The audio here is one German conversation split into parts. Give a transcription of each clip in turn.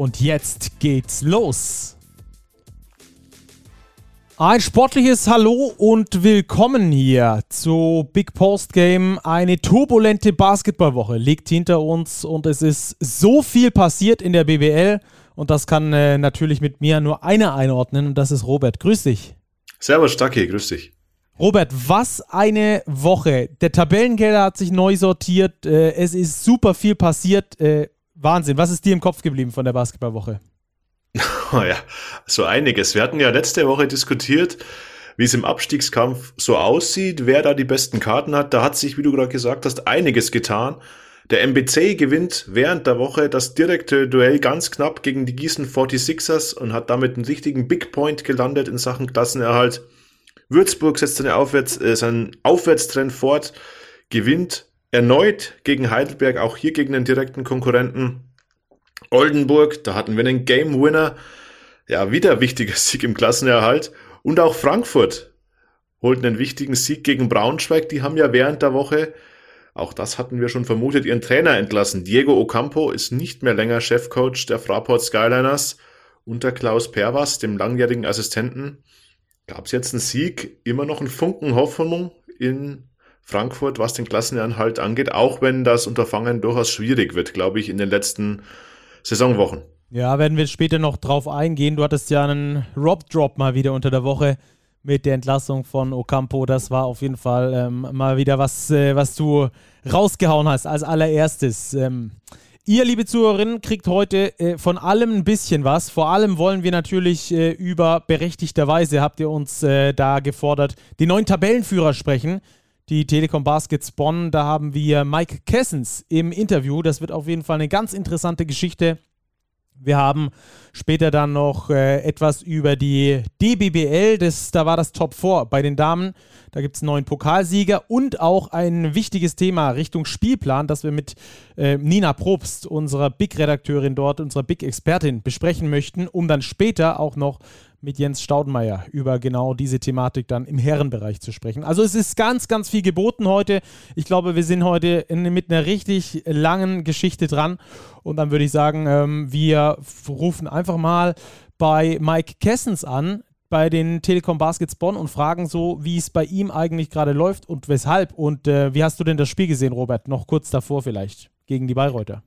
Und jetzt geht's los. Ein sportliches Hallo und willkommen hier zu Big Post Game. Eine turbulente Basketballwoche liegt hinter uns und es ist so viel passiert in der BBL und das kann äh, natürlich mit mir nur einer einordnen und das ist Robert. Grüß dich. Servus, Stacki, grüß dich. Robert, was eine Woche. Der Tabellenkeller hat sich neu sortiert. Äh, es ist super viel passiert. Äh, Wahnsinn. Was ist dir im Kopf geblieben von der Basketballwoche? Oh ja, so einiges. Wir hatten ja letzte Woche diskutiert, wie es im Abstiegskampf so aussieht, wer da die besten Karten hat. Da hat sich, wie du gerade gesagt hast, einiges getan. Der MBC gewinnt während der Woche das direkte Duell ganz knapp gegen die Gießen 46ers und hat damit einen richtigen Big Point gelandet in Sachen Klassenerhalt. Würzburg setzt seine Aufwärts, äh, seinen Aufwärtstrend fort, gewinnt erneut gegen Heidelberg, auch hier gegen den direkten Konkurrenten. Oldenburg, da hatten wir einen Game Winner. Ja, wieder wichtiger Sieg im Klassenerhalt. Und auch Frankfurt holt einen wichtigen Sieg gegen Braunschweig. Die haben ja während der Woche, auch das hatten wir schon vermutet, ihren Trainer entlassen. Diego Ocampo ist nicht mehr länger Chefcoach der Fraport Skyliners. Unter Klaus Perwas, dem langjährigen Assistenten, gab es jetzt einen Sieg. Immer noch ein Funken Hoffnung in Frankfurt, was den Klassenerhalt angeht, auch wenn das Unterfangen durchaus schwierig wird, glaube ich, in den letzten Saisonwochen. Ja, werden wir später noch drauf eingehen. Du hattest ja einen Rob-Drop mal wieder unter der Woche mit der Entlassung von Ocampo. Das war auf jeden Fall ähm, mal wieder was, äh, was du rausgehauen hast als allererstes. Ähm, Ihr, liebe Zuhörerinnen, kriegt heute äh, von allem ein bisschen was. Vor allem wollen wir natürlich äh, über berechtigterweise, habt ihr uns äh, da gefordert, die neuen Tabellenführer sprechen die Telekom Baskets Bonn. Da haben wir Mike Kessens im Interview. Das wird auf jeden Fall eine ganz interessante Geschichte. Wir haben später dann noch äh, etwas über die DBBL. Das, da war das Top 4 bei den Damen. Da gibt es einen neuen Pokalsieger und auch ein wichtiges Thema Richtung Spielplan, das wir mit äh, Nina Probst, unserer Big-Redakteurin dort, unserer Big-Expertin, besprechen möchten, um dann später auch noch mit Jens Staudenmeier über genau diese Thematik dann im Herrenbereich zu sprechen. Also es ist ganz, ganz viel geboten heute. Ich glaube, wir sind heute in, mit einer richtig langen Geschichte dran. Und dann würde ich sagen, ähm, wir rufen einfach mal bei Mike Kessens an, bei den Telekom Baskets Bonn und fragen so, wie es bei ihm eigentlich gerade läuft und weshalb. Und äh, wie hast du denn das Spiel gesehen, Robert? Noch kurz davor vielleicht, gegen die Bayreuther.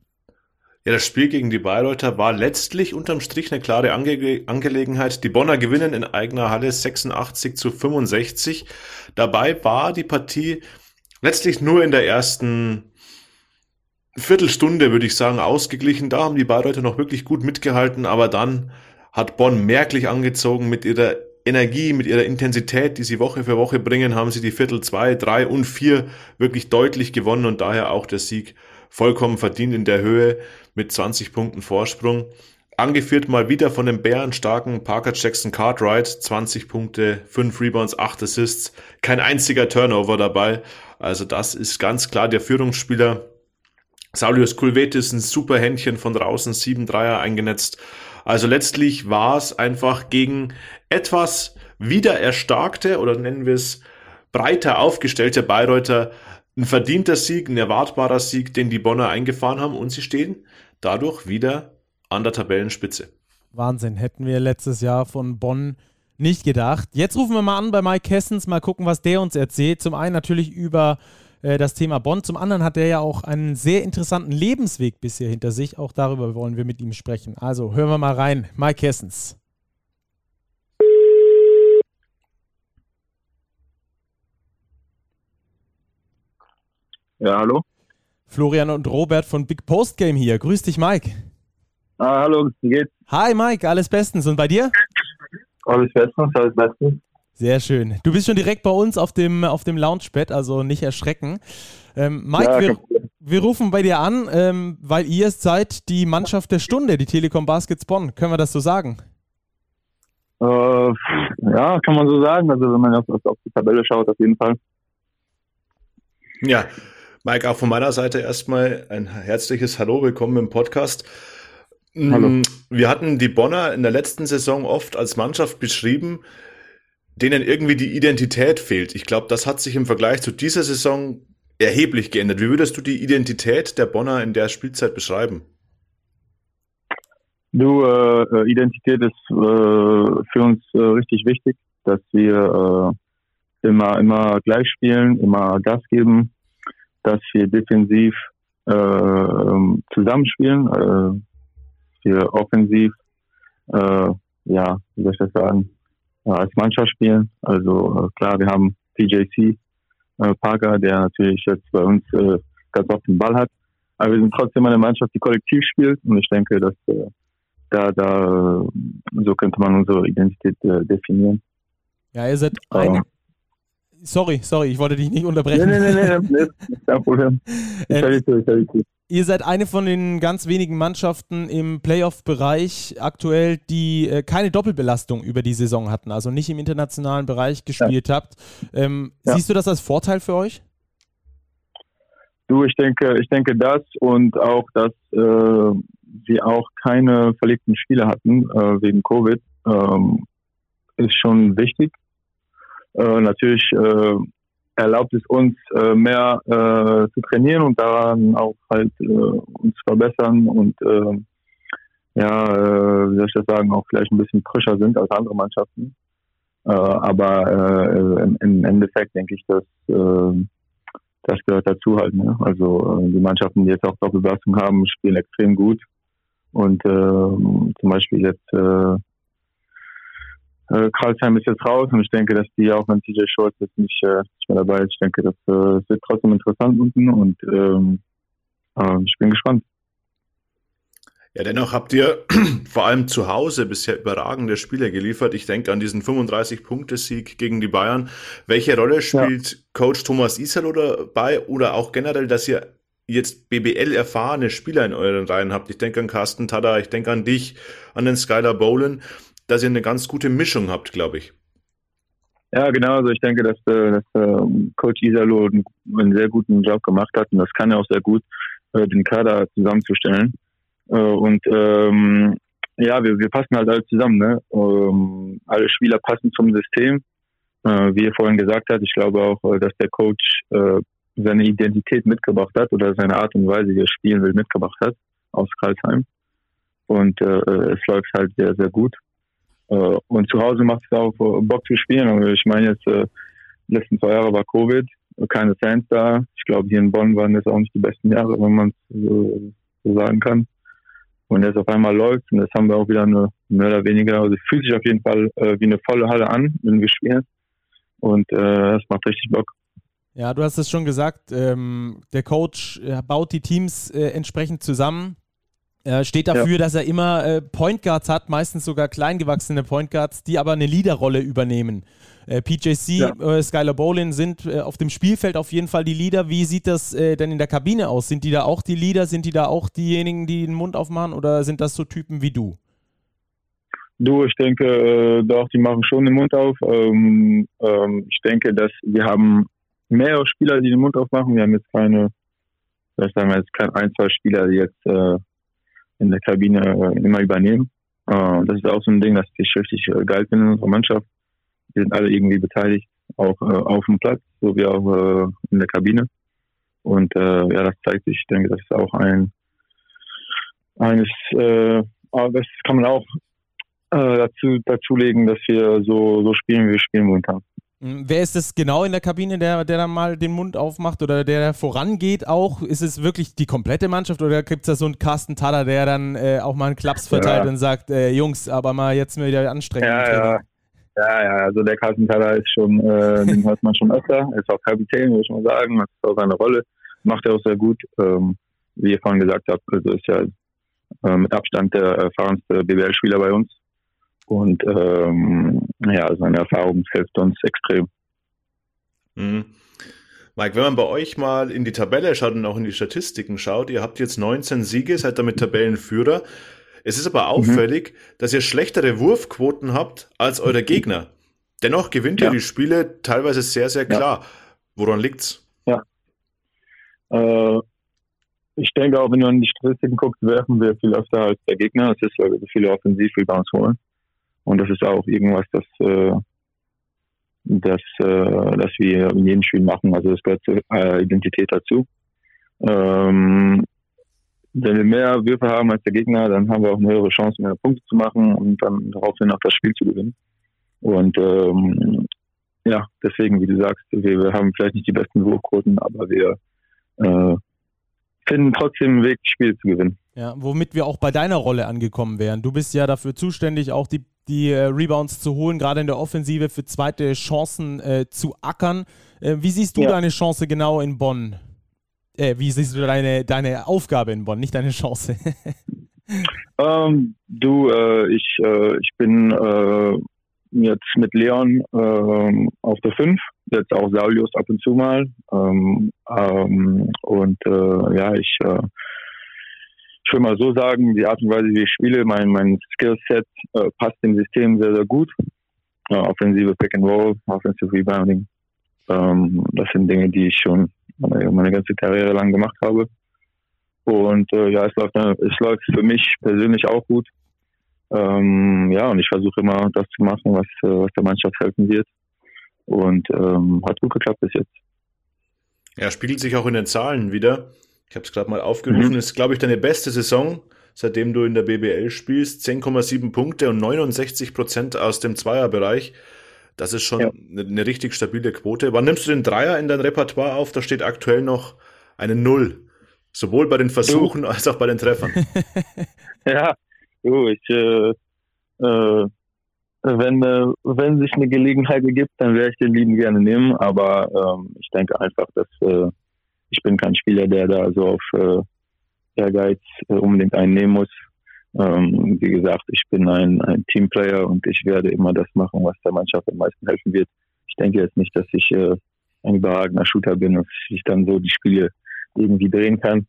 Ja, das Spiel gegen die Bayreuther war letztlich unterm Strich eine klare Ange Angelegenheit. Die Bonner gewinnen in eigener Halle 86 zu 65. Dabei war die Partie letztlich nur in der ersten Viertelstunde, würde ich sagen, ausgeglichen. Da haben die Bayreuther noch wirklich gut mitgehalten, aber dann hat Bonn merklich angezogen mit ihrer Energie, mit ihrer Intensität, die sie Woche für Woche bringen, haben sie die Viertel zwei, drei und vier wirklich deutlich gewonnen und daher auch der Sieg vollkommen verdient in der Höhe mit 20 Punkten Vorsprung. Angeführt mal wieder von dem bärenstarken Parker Jackson Cartwright. 20 Punkte, 5 Rebounds, 8 Assists. Kein einziger Turnover dabei. Also das ist ganz klar der Führungsspieler. Saulius Kulvetis ein super Händchen von draußen, 7 Dreier eingenetzt. Also letztlich war es einfach gegen etwas wieder erstarkte oder nennen wir es breiter aufgestellte Bayreuther ein verdienter Sieg, ein erwartbarer Sieg, den die Bonner eingefahren haben und sie stehen dadurch wieder an der Tabellenspitze. Wahnsinn, hätten wir letztes Jahr von Bonn nicht gedacht. Jetzt rufen wir mal an bei Mike Hessens, mal gucken, was der uns erzählt. Zum einen natürlich über äh, das Thema Bonn, zum anderen hat er ja auch einen sehr interessanten Lebensweg bisher hinter sich. Auch darüber wollen wir mit ihm sprechen. Also hören wir mal rein. Mike Hessens. Ja, hallo. Florian und Robert von Big Post Game hier. Grüß dich, Mike. Ah, hallo, wie geht's? Hi, Mike, alles bestens. Und bei dir? Alles bestens, alles bestens. Sehr schön. Du bist schon direkt bei uns auf dem, auf dem Loungebett, also nicht erschrecken. Ähm, Mike, ja, wir, wir, rufen bei dir an, ähm, weil ihr seid die Mannschaft der Stunde, die Telekom Baskets Bonn. Können wir das so sagen? Äh, ja, kann man so sagen. Also wenn man auf, auf die Tabelle schaut, auf jeden Fall. Ja, Mike, auch von meiner Seite erstmal ein herzliches Hallo, willkommen im Podcast. Hallo. Mm, wir hatten die Bonner in der letzten Saison oft als Mannschaft beschrieben, denen irgendwie die Identität fehlt. Ich glaube, das hat sich im Vergleich zu dieser Saison erheblich geändert. Wie würdest du die Identität der Bonner in der Spielzeit beschreiben? Du, äh, äh Identität ist äh, für uns äh, richtig wichtig, dass wir äh, immer, immer gleich spielen, immer Gas geben, dass wir defensiv äh, zusammenspielen, äh, wir offensiv, äh, ja, wie soll ich das sagen, äh, als Mannschaft spielen. Also äh, klar, wir haben PJC äh, Parker, der natürlich jetzt bei uns äh, ganz oft den Ball hat. Aber wir sind trotzdem eine Mannschaft, die kollektiv spielt und ich denke, dass äh, da, da so könnte man unsere Identität äh, definieren. Ja, ihr seid eine. Sorry, sorry, ich wollte dich nicht unterbrechen. Nee, nee, nee, nee, nee kein Problem. Ich ähm, ich, ich, Ihr seid eine von den ganz wenigen Mannschaften im Playoff-Bereich aktuell, die äh, keine Doppelbelastung über die Saison hatten, also nicht im internationalen Bereich gespielt ja. habt. Ähm, ja. Siehst du das als Vorteil für euch? Du, ich denke, ich denke das und auch, dass äh, wir auch keine verlegten Spiele hatten äh, wegen Covid, ähm, ist schon wichtig. Äh, natürlich äh, erlaubt es uns äh, mehr äh, zu trainieren und daran auch halt äh, uns verbessern und äh, ja, äh, wie soll ich das sagen, auch vielleicht ein bisschen frischer sind als andere Mannschaften. Äh, aber äh, im, im Endeffekt denke ich, dass äh, das gehört dazu halt. Ne? Also äh, die Mannschaften, die jetzt auch Doppelbelastung haben, spielen extrem gut. Und äh, zum Beispiel jetzt äh, äh, Karlsheim ist jetzt raus und ich denke, dass die auch wenn TJ Shorts jetzt nicht, äh, nicht mehr dabei ist, ich denke, das äh, wird trotzdem interessant unten und ähm, äh, ich bin gespannt. Ja, dennoch habt ihr vor allem zu Hause bisher überragende Spiele geliefert. Ich denke an diesen 35-Punkte-Sieg gegen die Bayern. Welche Rolle spielt ja. Coach Thomas Isalo dabei oder auch generell, dass ihr jetzt BBL erfahrene Spieler in euren Reihen habt? Ich denke an Carsten Tada, ich denke an dich, an den Skylar Bowen dass ihr eine ganz gute Mischung habt, glaube ich. Ja, genau. Also ich denke, dass, äh, dass ähm, Coach Isalo einen, sehr guten Job gemacht hat und das kann er auch sehr gut, äh, den Kader zusammenzustellen. Äh, und ähm, ja, wir, wir passen halt alle zusammen. Ne? Ähm, alle Spieler passen zum System. Wie er vorhin gesagt hat, ich glaube auch, dass der Coach seine Identität mitgebracht hat oder seine Art und Weise, wie er spielen will, mitgebracht hat aus Karlsheim. Und äh, es läuft halt sehr, sehr gut. Äh, und zu Hause macht es auch äh, Bock zu spielen. Also ich meine jetzt, äh, die letzten zwei Jahre war Covid, keine Fans da. Ich glaube, hier in Bonn waren das auch nicht die besten Jahre, wenn man es so, so, sagen kann. Und jetzt auf einmal läuft und jetzt haben wir auch wieder eine mehr oder weniger, also fühlt sich auf jeden Fall äh, wie eine volle Halle an, wenn wir spielen. Und äh, macht richtig Bock. Ja, du hast es schon gesagt, ähm, der Coach baut die Teams äh, entsprechend zusammen. Er steht dafür, ja. dass er immer äh, Point Guards hat, meistens sogar kleingewachsene Point Guards, die aber eine Leaderrolle übernehmen. Äh, PJC, ja. äh, Skylar Bolin sind äh, auf dem Spielfeld auf jeden Fall die Leader. Wie sieht das äh, denn in der Kabine aus? Sind die da auch die Leader? Sind die da auch diejenigen, die den Mund aufmachen? Oder sind das so Typen wie du? Du, ich denke, äh, doch, die machen schon den Mund auf. Ähm, ähm, ich denke, dass wir haben mehrere Spieler, die den Mund aufmachen. Wir haben jetzt keine, vielleicht sagen wir jetzt kein ein, zwei Spieler, die jetzt in der Kabine äh, immer übernehmen. Äh, das ist auch so ein Ding, das ich richtig äh, geil finde in unserer Mannschaft. Wir sind alle irgendwie beteiligt, auch auf dem Platz, so wie auch in der Kabine. Und ja, das zeigt sich, ich denke, das ist auch ein eines, das kann man auch dazu dazulegen, dass wir so, so spielen, wie wir spielen momentan. Hm, wer ist es genau in der Kabine, der, der dann mal den Mund aufmacht oder der vorangeht auch? Ist es wirklich die komplette Mannschaft oder gibt es da so einen Carsten Taller, der dann äh, auch mal einen Klaps verteilt ja. und sagt, äh, Jungs, aber mal jetzt mal wieder anstrengen? Ja, ja. ja, ja, also der Carsten Taller ist schon, äh, den hört man schon öfter, ist auch Kapitän, würde ich mal sagen, das ist auch seine Rolle, macht er auch sehr gut. Ähm, wie ihr vorhin gesagt habt, also ist ja äh, mit Abstand der erfahrenste BWL-Spieler bei uns. Und ähm, ja, seine Erfahrung hilft uns extrem. Mhm. Mike, wenn man bei euch mal in die Tabelle schaut und auch in die Statistiken schaut, ihr habt jetzt 19 Siege, seid damit Tabellenführer. Es ist aber mhm. auffällig, mhm. dass ihr schlechtere Wurfquoten habt als eure Gegner. Dennoch gewinnt ja. ihr die Spiele teilweise sehr, sehr klar. Ja. Woran liegt's? Ja. Äh, ich denke auch, wenn du an die Statistiken guckst, werfen wir viel öfter als der Gegner. Es ist, weil wir viele Offensiv-Rebounds holen. Und das ist auch irgendwas, das, äh, das, äh, das wir in jedem Spiel machen. Also das gehört zur äh, Identität dazu. Ähm, wenn wir mehr Würfe haben als der Gegner, dann haben wir auch eine höhere Chance, mehr Punkte zu machen und dann daraufhin auch das Spiel zu gewinnen. Und ähm, ja, deswegen, wie du sagst, wir, wir haben vielleicht nicht die besten Wurfquoten, aber wir äh, finden trotzdem einen Weg, Spiele zu gewinnen. Ja, womit wir auch bei deiner Rolle angekommen wären. Du bist ja dafür zuständig, auch die, die äh, Rebounds zu holen, gerade in der Offensive für zweite Chancen äh, zu ackern. Äh, wie siehst du ja. deine Chance genau in Bonn? Äh, wie siehst du deine, deine Aufgabe in Bonn, nicht deine Chance? ähm, du, äh, ich, äh, ich bin jetzt mit Leon ähm, auf der 5, jetzt auch Saulius ab und zu mal. Ähm, ähm, und ja, ich, ich will mal so sagen, die Art und Weise, wie ich spiele, mein, mein Skillset äh, passt dem System sehr, sehr gut. Äh, offensive Pick and Roll, Offensive Rebounding. Ähm, das sind Dinge, die ich schon meine, meine ganze Karriere lang gemacht habe. Und äh, ja, es läuft, es läuft für mich persönlich auch gut. Ähm, ja, und ich versuche immer das zu machen, was, äh, was der Mannschaft helfen wird. Und ähm, hat gut geklappt bis jetzt. Ja, spiegelt sich auch in den Zahlen wieder. Ich habe es gerade mal aufgerufen. Mhm. ist, glaube ich, deine beste Saison, seitdem du in der BBL spielst. 10,7 Punkte und 69 Prozent aus dem Zweierbereich. Das ist schon ja. eine, eine, richtig stabile Quote. Wann nimmst du den Dreier in dein Repertoire auf? Da steht aktuell noch eine Null. Sowohl bei den Versuchen du. als auch bei den Treffern. ja, du, ich, äh, äh, wenn, äh, wenn sich eine Gelegenheit ergibt, dann werde ich den lieben gerne nehmen. Aber ähm, ich denke einfach, dass äh, ich bin kein Spieler, der da so auf äh, Ehrgeiz äh, unbedingt einnehmen muss. Ähm, wie gesagt, ich bin ein, ein Teamplayer und ich werde immer das machen, was der Mannschaft am meisten helfen wird. Ich denke jetzt nicht, dass ich äh, ein überragender Shooter bin und ich dann so die Spiele irgendwie drehen kann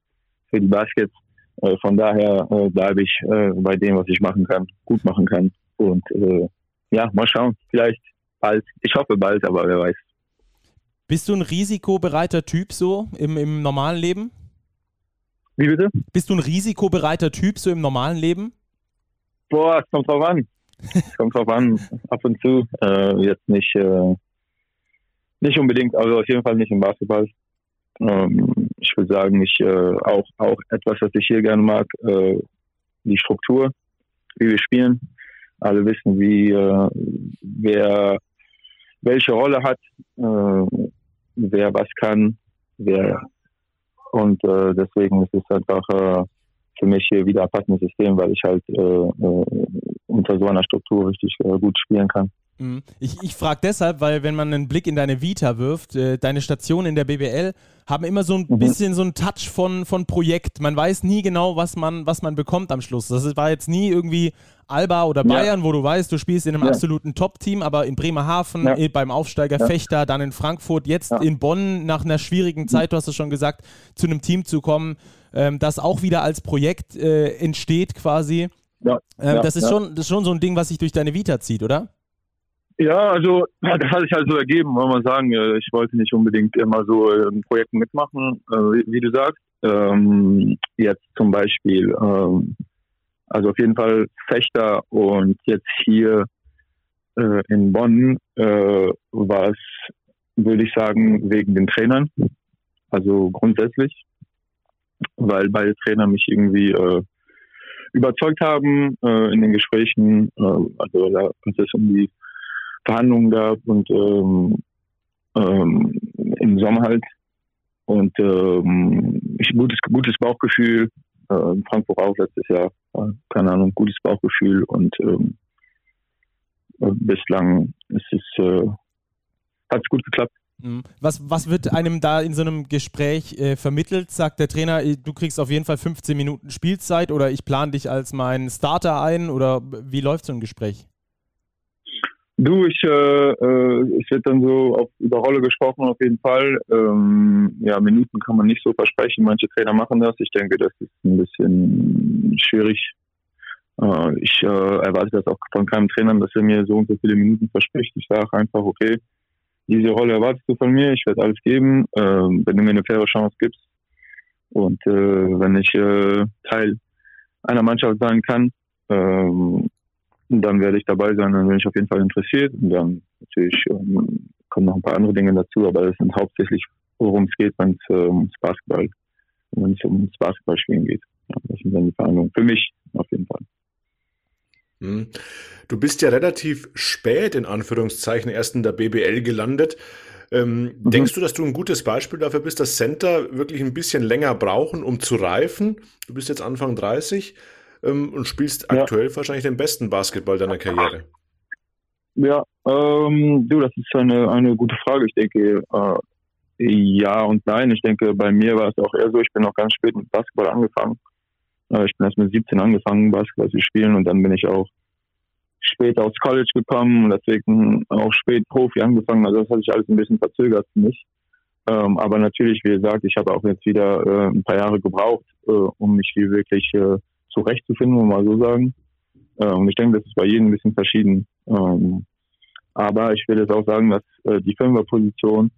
für die Baskets. Äh, von daher äh, bleibe ich äh, bei dem, was ich machen kann, gut machen kann. Und ja, mal schauen. Vielleicht bald. Ich hoffe bald, aber wer weiß. Bist du ein risikobereiter Typ so im, im normalen Leben? Wie bitte? Bist du ein risikobereiter Typ so im normalen Leben? Boah, es kommt drauf an. Es kommt drauf an, ab und zu. Äh, jetzt nicht, äh, nicht unbedingt, also auf jeden Fall nicht im Basketball. Ähm, ich würde sagen, ich äh, auch, auch etwas, was ich hier gerne mag, äh, die Struktur, wie wir spielen. Alle wissen, wie äh, wer welche Rolle hat, äh, wer was kann, wer und äh, deswegen ist es einfach äh, für mich hier wieder ein passendes System, weil ich halt äh, äh, unter so einer Struktur richtig äh, gut spielen kann. Mhm. Ich, ich frage deshalb, weil wenn man einen Blick in deine Vita wirft, äh, deine Stationen in der BBL haben immer so ein mhm. bisschen so einen Touch von, von Projekt. Man weiß nie genau, was man, was man bekommt am Schluss. Das war jetzt nie irgendwie Alba oder Bayern, ja. wo du weißt, du spielst in einem ja. absoluten Top-Team, aber in Bremerhaven, ja. Eh, beim Aufsteiger Fechter, dann in Frankfurt, jetzt in Bonn nach einer schwierigen Zeit, du hast es schon gesagt, zu einem Team zu kommen, ähm, das auch wieder als Projekt äh, entsteht quasi. Ähm, das, ist Schon, das ist schon so ein Ding, was sich durch deine Vita zieht, oder? Ja, also das hat sich halt so ergeben, wollen wir sagen. Äh, ich wollte nicht unbedingt immer so in Projekten mitmachen, äh, wie du sagst. Ähm, jetzt zum Beispiel, ähm, also auf jeden Fall Fechter und jetzt hier äh, in Bonn war es, würde ich sagen, wegen den Trainern. Also grundsätzlich, weil beide Trainer mich irgendwie überzeugt haben in den Gesprächen. also da ist es um die Verhandlungen gab und ähm, ähm, im Sommer halt. Und ähm, ich gutes, gutes Bauchgefühl, äh, in Frankfurt auch letztes Jahr, äh, keine Ahnung, gutes Bauchgefühl und ähm, äh, bislang ist es, äh, hat es gut geklappt. Mhm. Was, was wird einem da in so einem Gespräch äh, vermittelt? Sagt der Trainer, du kriegst auf jeden Fall 15 Minuten Spielzeit oder ich plane dich als mein Starter ein oder wie läuft so ein Gespräch? Du, ich, äh, äh, es wird dann so auf, über Rolle gesprochen auf jeden Fall. Ähm, ja, Minuten kann man nicht so versprechen. Manche Trainer machen das. Ich denke, das ist ein bisschen schwierig Äh, ich äh, erwarte das auch von keinem Trainer, dass er mir so und so viele Minuten verspricht. Ich sage einfach, okay, diese Rolle erwartest du von mir, ich werde alles geben, äh, wenn du mir eine faire Chance gibst. Und äh, wenn ich äh, Teil einer Mannschaft sein kann, ähm, dann werde ich dabei sein, dann bin ich auf jeden Fall interessiert. Und dann natürlich ähm, kommen noch ein paar andere Dinge dazu, aber das sind hauptsächlich, worum es geht, wenn es äh, ums Basketball, wenn es ums Basketballspielen geht. Ja, das sind dann die Verhandlungen. Für mich auf jeden Fall. Hm. Du bist ja relativ spät in Anführungszeichen erst in der BBL gelandet. Ähm, mhm. Denkst du, dass du ein gutes Beispiel dafür bist, dass Center wirklich ein bisschen länger brauchen, um zu reifen? Du bist jetzt Anfang 30 ähm, und spielst ja. aktuell wahrscheinlich den besten Basketball deiner Karriere. Ja, ähm, du, das ist eine, eine gute Frage. Ich denke, äh, ja und nein. Ich denke, bei mir war es auch eher so, ich bin noch ganz spät mit Basketball angefangen. Äh, ich bin erst mit 17 angefangen, Basketball zu spielen und dann bin ich auch spät aufs College gekommen und deswegen auch spät Profi angefangen. Also das hat sich alles ein bisschen verzögert für mich. Ähm, aber natürlich, wie gesagt, ich habe auch jetzt wieder äh, ein paar Jahre gebraucht, äh, um mich hier wirklich äh, zurechtzufinden, um mal so sagen. Äh, und ich denke, das ist bei jedem ein bisschen verschieden. Ähm, aber ich will jetzt auch sagen, dass äh, die Fünferposition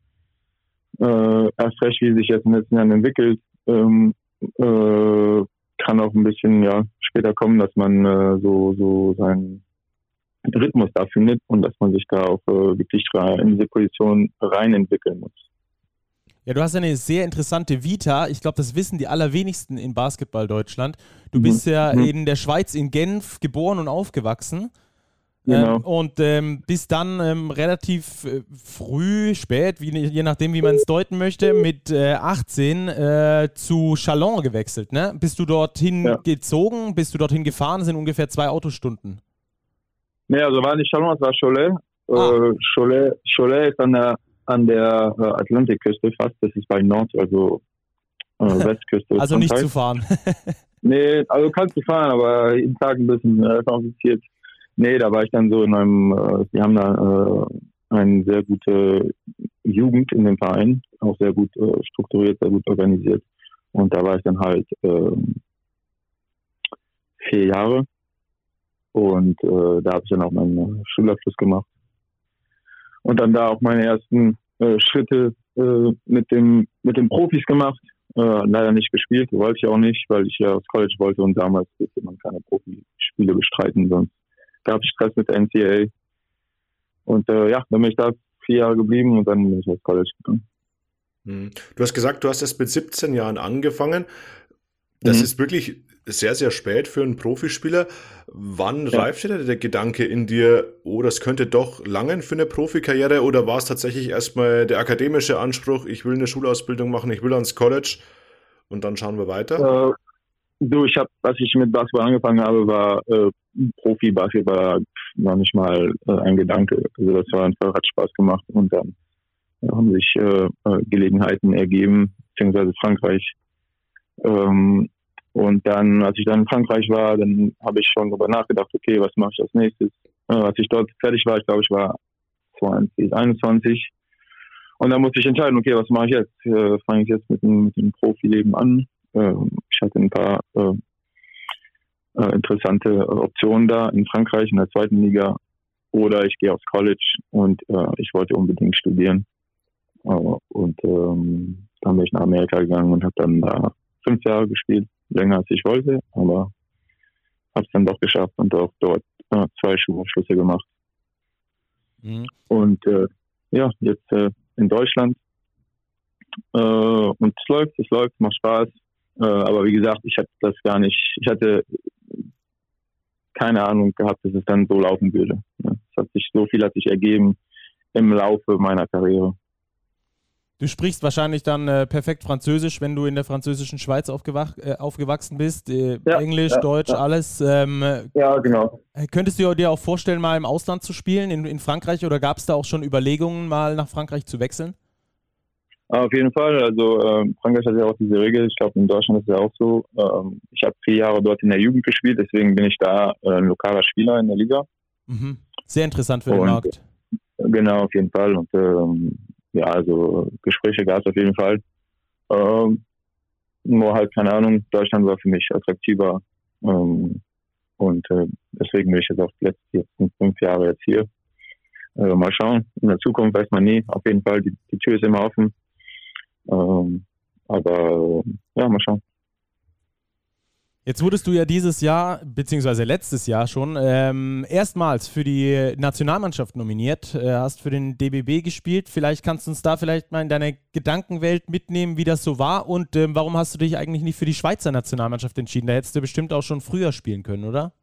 äh, erst recht, wie sich jetzt in den letzten Jahren entwickelt, ähm, äh, kann auch ein bisschen ja später kommen, dass man so so seinen Rhythmus da findet und dass man sich da auch wirklich in diese Position rein entwickeln muss. Ja, du hast eine sehr interessante Vita. Ich glaube, das wissen die allerwenigsten in Basketball Deutschland. Du mhm. bist ja mhm. in der Schweiz in Genf geboren und aufgewachsen. Genau. Ähm, und ähm, bist dann ähm, relativ äh, früh, spät, wie, je nachdem, wie man es deuten möchte, mit äh, 18 äh, zu Chalon gewechselt. Ne? Bist du dorthin ja. gezogen? Bist du dorthin gefahren? Das sind ungefähr zwei Autostunden. Nee, also war nicht Chalon, es war Cholet. Ah. Äh, Cholet, Cholet ist an der, an der äh, Atlantikküste fast. Das ist bei Nord, also äh, Westküste. also nicht zu fahren. nee, also kannst du fahren, aber jeden Tag ein bisschen äh, kompliziert. Nee, da war ich dann so in einem, äh, wir haben da äh, eine sehr gute Jugend in dem Verein, auch sehr gut äh, strukturiert, sehr gut organisiert. Und da war ich dann halt äh, vier Jahre. Und äh, da habe ich dann auch meinen Schulabschluss gemacht. Und dann da auch meine ersten äh, Schritte äh, mit dem mit den Profis gemacht. Äh, leider nicht gespielt, wollte ich auch nicht, weil ich ja aufs College wollte und damals durfte man keine Profispiele bestreiten, sonst gab es Stress mit der NCAA. Und äh, ja, dann bin ich da vier Jahre geblieben und dann bin ich aufs College gegangen. Hm. Du hast gesagt, du hast erst mit 17 Jahren angefangen. Das mhm. ist wirklich sehr, sehr spät für einen Profispieler. Wann ja. reifte der, der Gedanke in dir, oh, das könnte doch langen für eine Profikarriere oder war es tatsächlich erstmal der akademische Anspruch, ich will eine Schulausbildung machen, ich will ans College und dann schauen wir weiter? Äh, du, ich habe, als ich mit Basketball angefangen habe, war äh, Profi-Basketball noch nicht mal äh, ein Gedanke. Also das war einfach, hat Spaß gemacht und dann haben sich äh, äh, Gelegenheiten ergeben, beziehungsweise Frankreich. Ähm, und dann, als ich dann in Frankreich war, dann habe ich schon darüber nachgedacht, okay, was mache ich als nächstes? Äh, als ich dort fertig war, ich glaube, ich war 20, 21. Und dann musste ich entscheiden, okay, was mache ich jetzt? Äh, Fange ich jetzt mit dem, mit dem Profileben an? Äh, ich hatte ein paar äh, äh, interessante Optionen da in Frankreich in der zweiten Liga oder ich gehe aufs College und äh, ich wollte unbedingt studieren. Und ähm, dann bin ich nach Amerika gegangen und habe dann da fünf Jahre gespielt, länger als ich wollte, aber habe es dann doch geschafft und auch dort äh, zwei Schulabschlüsse gemacht. Mhm. Und äh, ja, jetzt äh, in Deutschland. Äh, und es läuft, es läuft, macht Spaß. Äh, aber wie gesagt, ich hatte das gar nicht, ich hatte keine Ahnung gehabt, dass es dann so laufen würde. Es hat sich so viel hat sich ergeben im Laufe meiner Karriere. Du sprichst wahrscheinlich dann äh, perfekt Französisch, wenn du in der französischen Schweiz äh, aufgewachsen bist. Äh, ja, Englisch, ja, Deutsch, ja. alles. Ähm, ja, genau. Äh, könntest du dir auch vorstellen, mal im Ausland zu spielen, in, in Frankreich, oder gab es da auch schon Überlegungen, mal nach Frankreich zu wechseln? Auf jeden Fall. Also ähm, Frankreich hat ja auch diese Regel. Ich glaube, in Deutschland ist es ja auch so. Ähm, ich habe vier Jahre dort in der Jugend gespielt, deswegen bin ich da äh, ein lokaler Spieler in der Liga. Mhm. Sehr interessant für den Und, Markt. Genau, auf jeden Fall. Und ähm, ja, also Gespräche gab es auf jeden Fall. Ähm, nur halt, keine Ahnung, Deutschland war für mich attraktiver. Ähm, Und äh, deswegen bin ich jetzt auch die letzten fünf Jahre jetzt hier. Äh, mal schauen. In der Zukunft weiß man nie. Auf jeden Fall, die, die Tür ist immer offen. Ähm, aber ja, mal schauen. Jetzt wurdest du ja dieses Jahr, beziehungsweise letztes Jahr schon, ähm, erstmals für die Nationalmannschaft nominiert, äh, hast für den DBB gespielt. Vielleicht kannst du uns da vielleicht mal in deine Gedankenwelt mitnehmen, wie das so war und ähm, warum hast du dich eigentlich nicht für die Schweizer Nationalmannschaft entschieden? Da hättest du bestimmt auch schon früher spielen können, oder?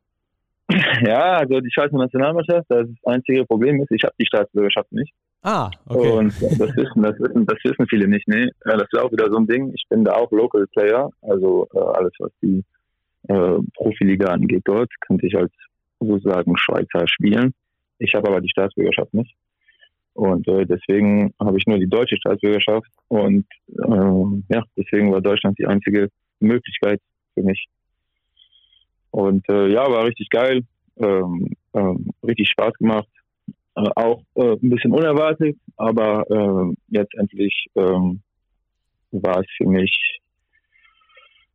Ja, also die Schweizer Nationalmannschaft, das, das einzige Problem ist, ich habe die Staatsbürgerschaft nicht. Ah, okay. Und das wissen, das wissen, das wissen viele nicht, ne? Das ist auch wieder so ein Ding. Ich bin da auch Local Player, also äh, alles, was die äh, Profiliga angeht dort, könnte ich als sozusagen Schweizer spielen. Ich habe aber die Staatsbürgerschaft nicht. Und äh, deswegen habe ich nur die deutsche Staatsbürgerschaft. Und äh, ja, deswegen war Deutschland die einzige Möglichkeit für mich. Und äh, ja, war richtig geil, ähm, ähm, richtig Spaß gemacht. Äh, auch äh, ein bisschen unerwartet, aber äh, jetzt endlich ähm, war es für mich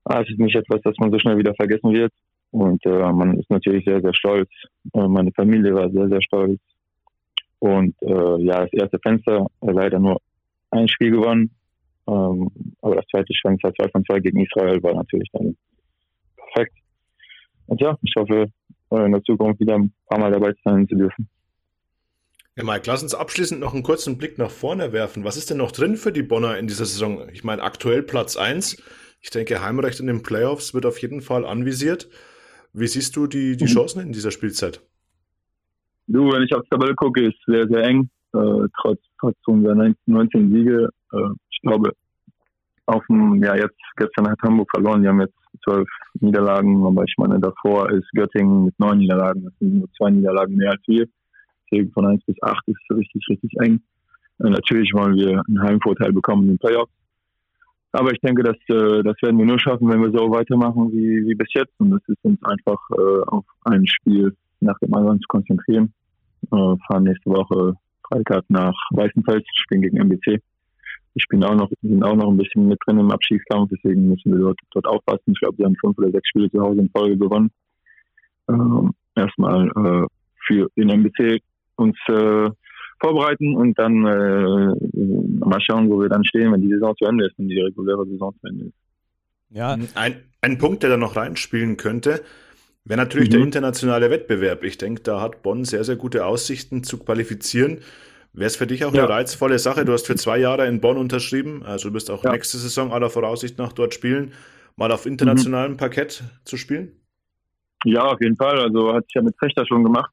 ah, es ist nicht etwas, das man so schnell wieder vergessen wird. Und äh, man ist natürlich sehr, sehr stolz. Äh, meine Familie war sehr, sehr stolz. Und äh, ja, das erste Fenster äh, leider nur ein Spiel gewonnen. Ähm, aber das zweite Fenster, zwei von zwei gegen Israel, war natürlich dann perfekt. Und ja, ich hoffe, äh, in der Zukunft wieder ein paar Mal dabei sein zu dürfen. Ja, Mike, lass uns abschließend noch einen kurzen Blick nach vorne werfen. Was ist denn noch drin für die Bonner in dieser Saison? Ich meine, aktuell Platz 1. Ich denke, Heimrecht in den Playoffs wird auf jeden Fall anvisiert. Wie siehst du die, die mhm. Chancen in dieser Spielzeit? Du, wenn ich auf die Tabelle gucke, ist sehr, sehr eng. Äh, trotz, trotz unserer 19 Siege. Äh, ich glaube, auf dem, ja, jetzt, gestern hat Hamburg verloren. Die haben jetzt zwölf Niederlagen, aber ich meine, davor ist Göttingen mit neun Niederlagen. Das sind nur zwei Niederlagen mehr als wir. Deswegen von eins bis acht ist richtig, richtig eng. Äh, natürlich wollen wir einen Heimvorteil bekommen in den Playoffs. Aber ich denke, dass, äh, das werden wir nur schaffen, wenn wir so weitermachen wie, wie bis jetzt. Und das ist uns einfach äh, auf ein Spiel nach dem anderen zu konzentrieren. Äh, fahren nächste Woche Freitag nach Weißenfels, spielen gegen MBC. Ich bin auch noch, sind auch noch ein bisschen mit drin im Abschiedskampf, deswegen müssen wir dort, dort aufpassen. Ich glaube, wir haben fünf oder sechs Spiele zu Hause in Folge gewonnen. Ähm, erstmal äh, für den MBC uns äh, vorbereiten und dann äh, mal schauen, wo wir dann stehen, wenn die Saison zu Ende ist, wenn die reguläre Saison zu Ende ist. Ja, ein, ein Punkt, der da noch reinspielen könnte, wäre natürlich mhm. der internationale Wettbewerb. Ich denke, da hat Bonn sehr, sehr gute Aussichten zu qualifizieren. Wäre es für dich auch ja. eine reizvolle Sache? Du hast für zwei Jahre in Bonn unterschrieben, also du wirst auch ja. nächste Saison aller Voraussicht nach dort spielen, mal auf internationalem mhm. Parkett zu spielen? Ja, auf jeden Fall. Also hat sich ja mit Fechter schon gemacht.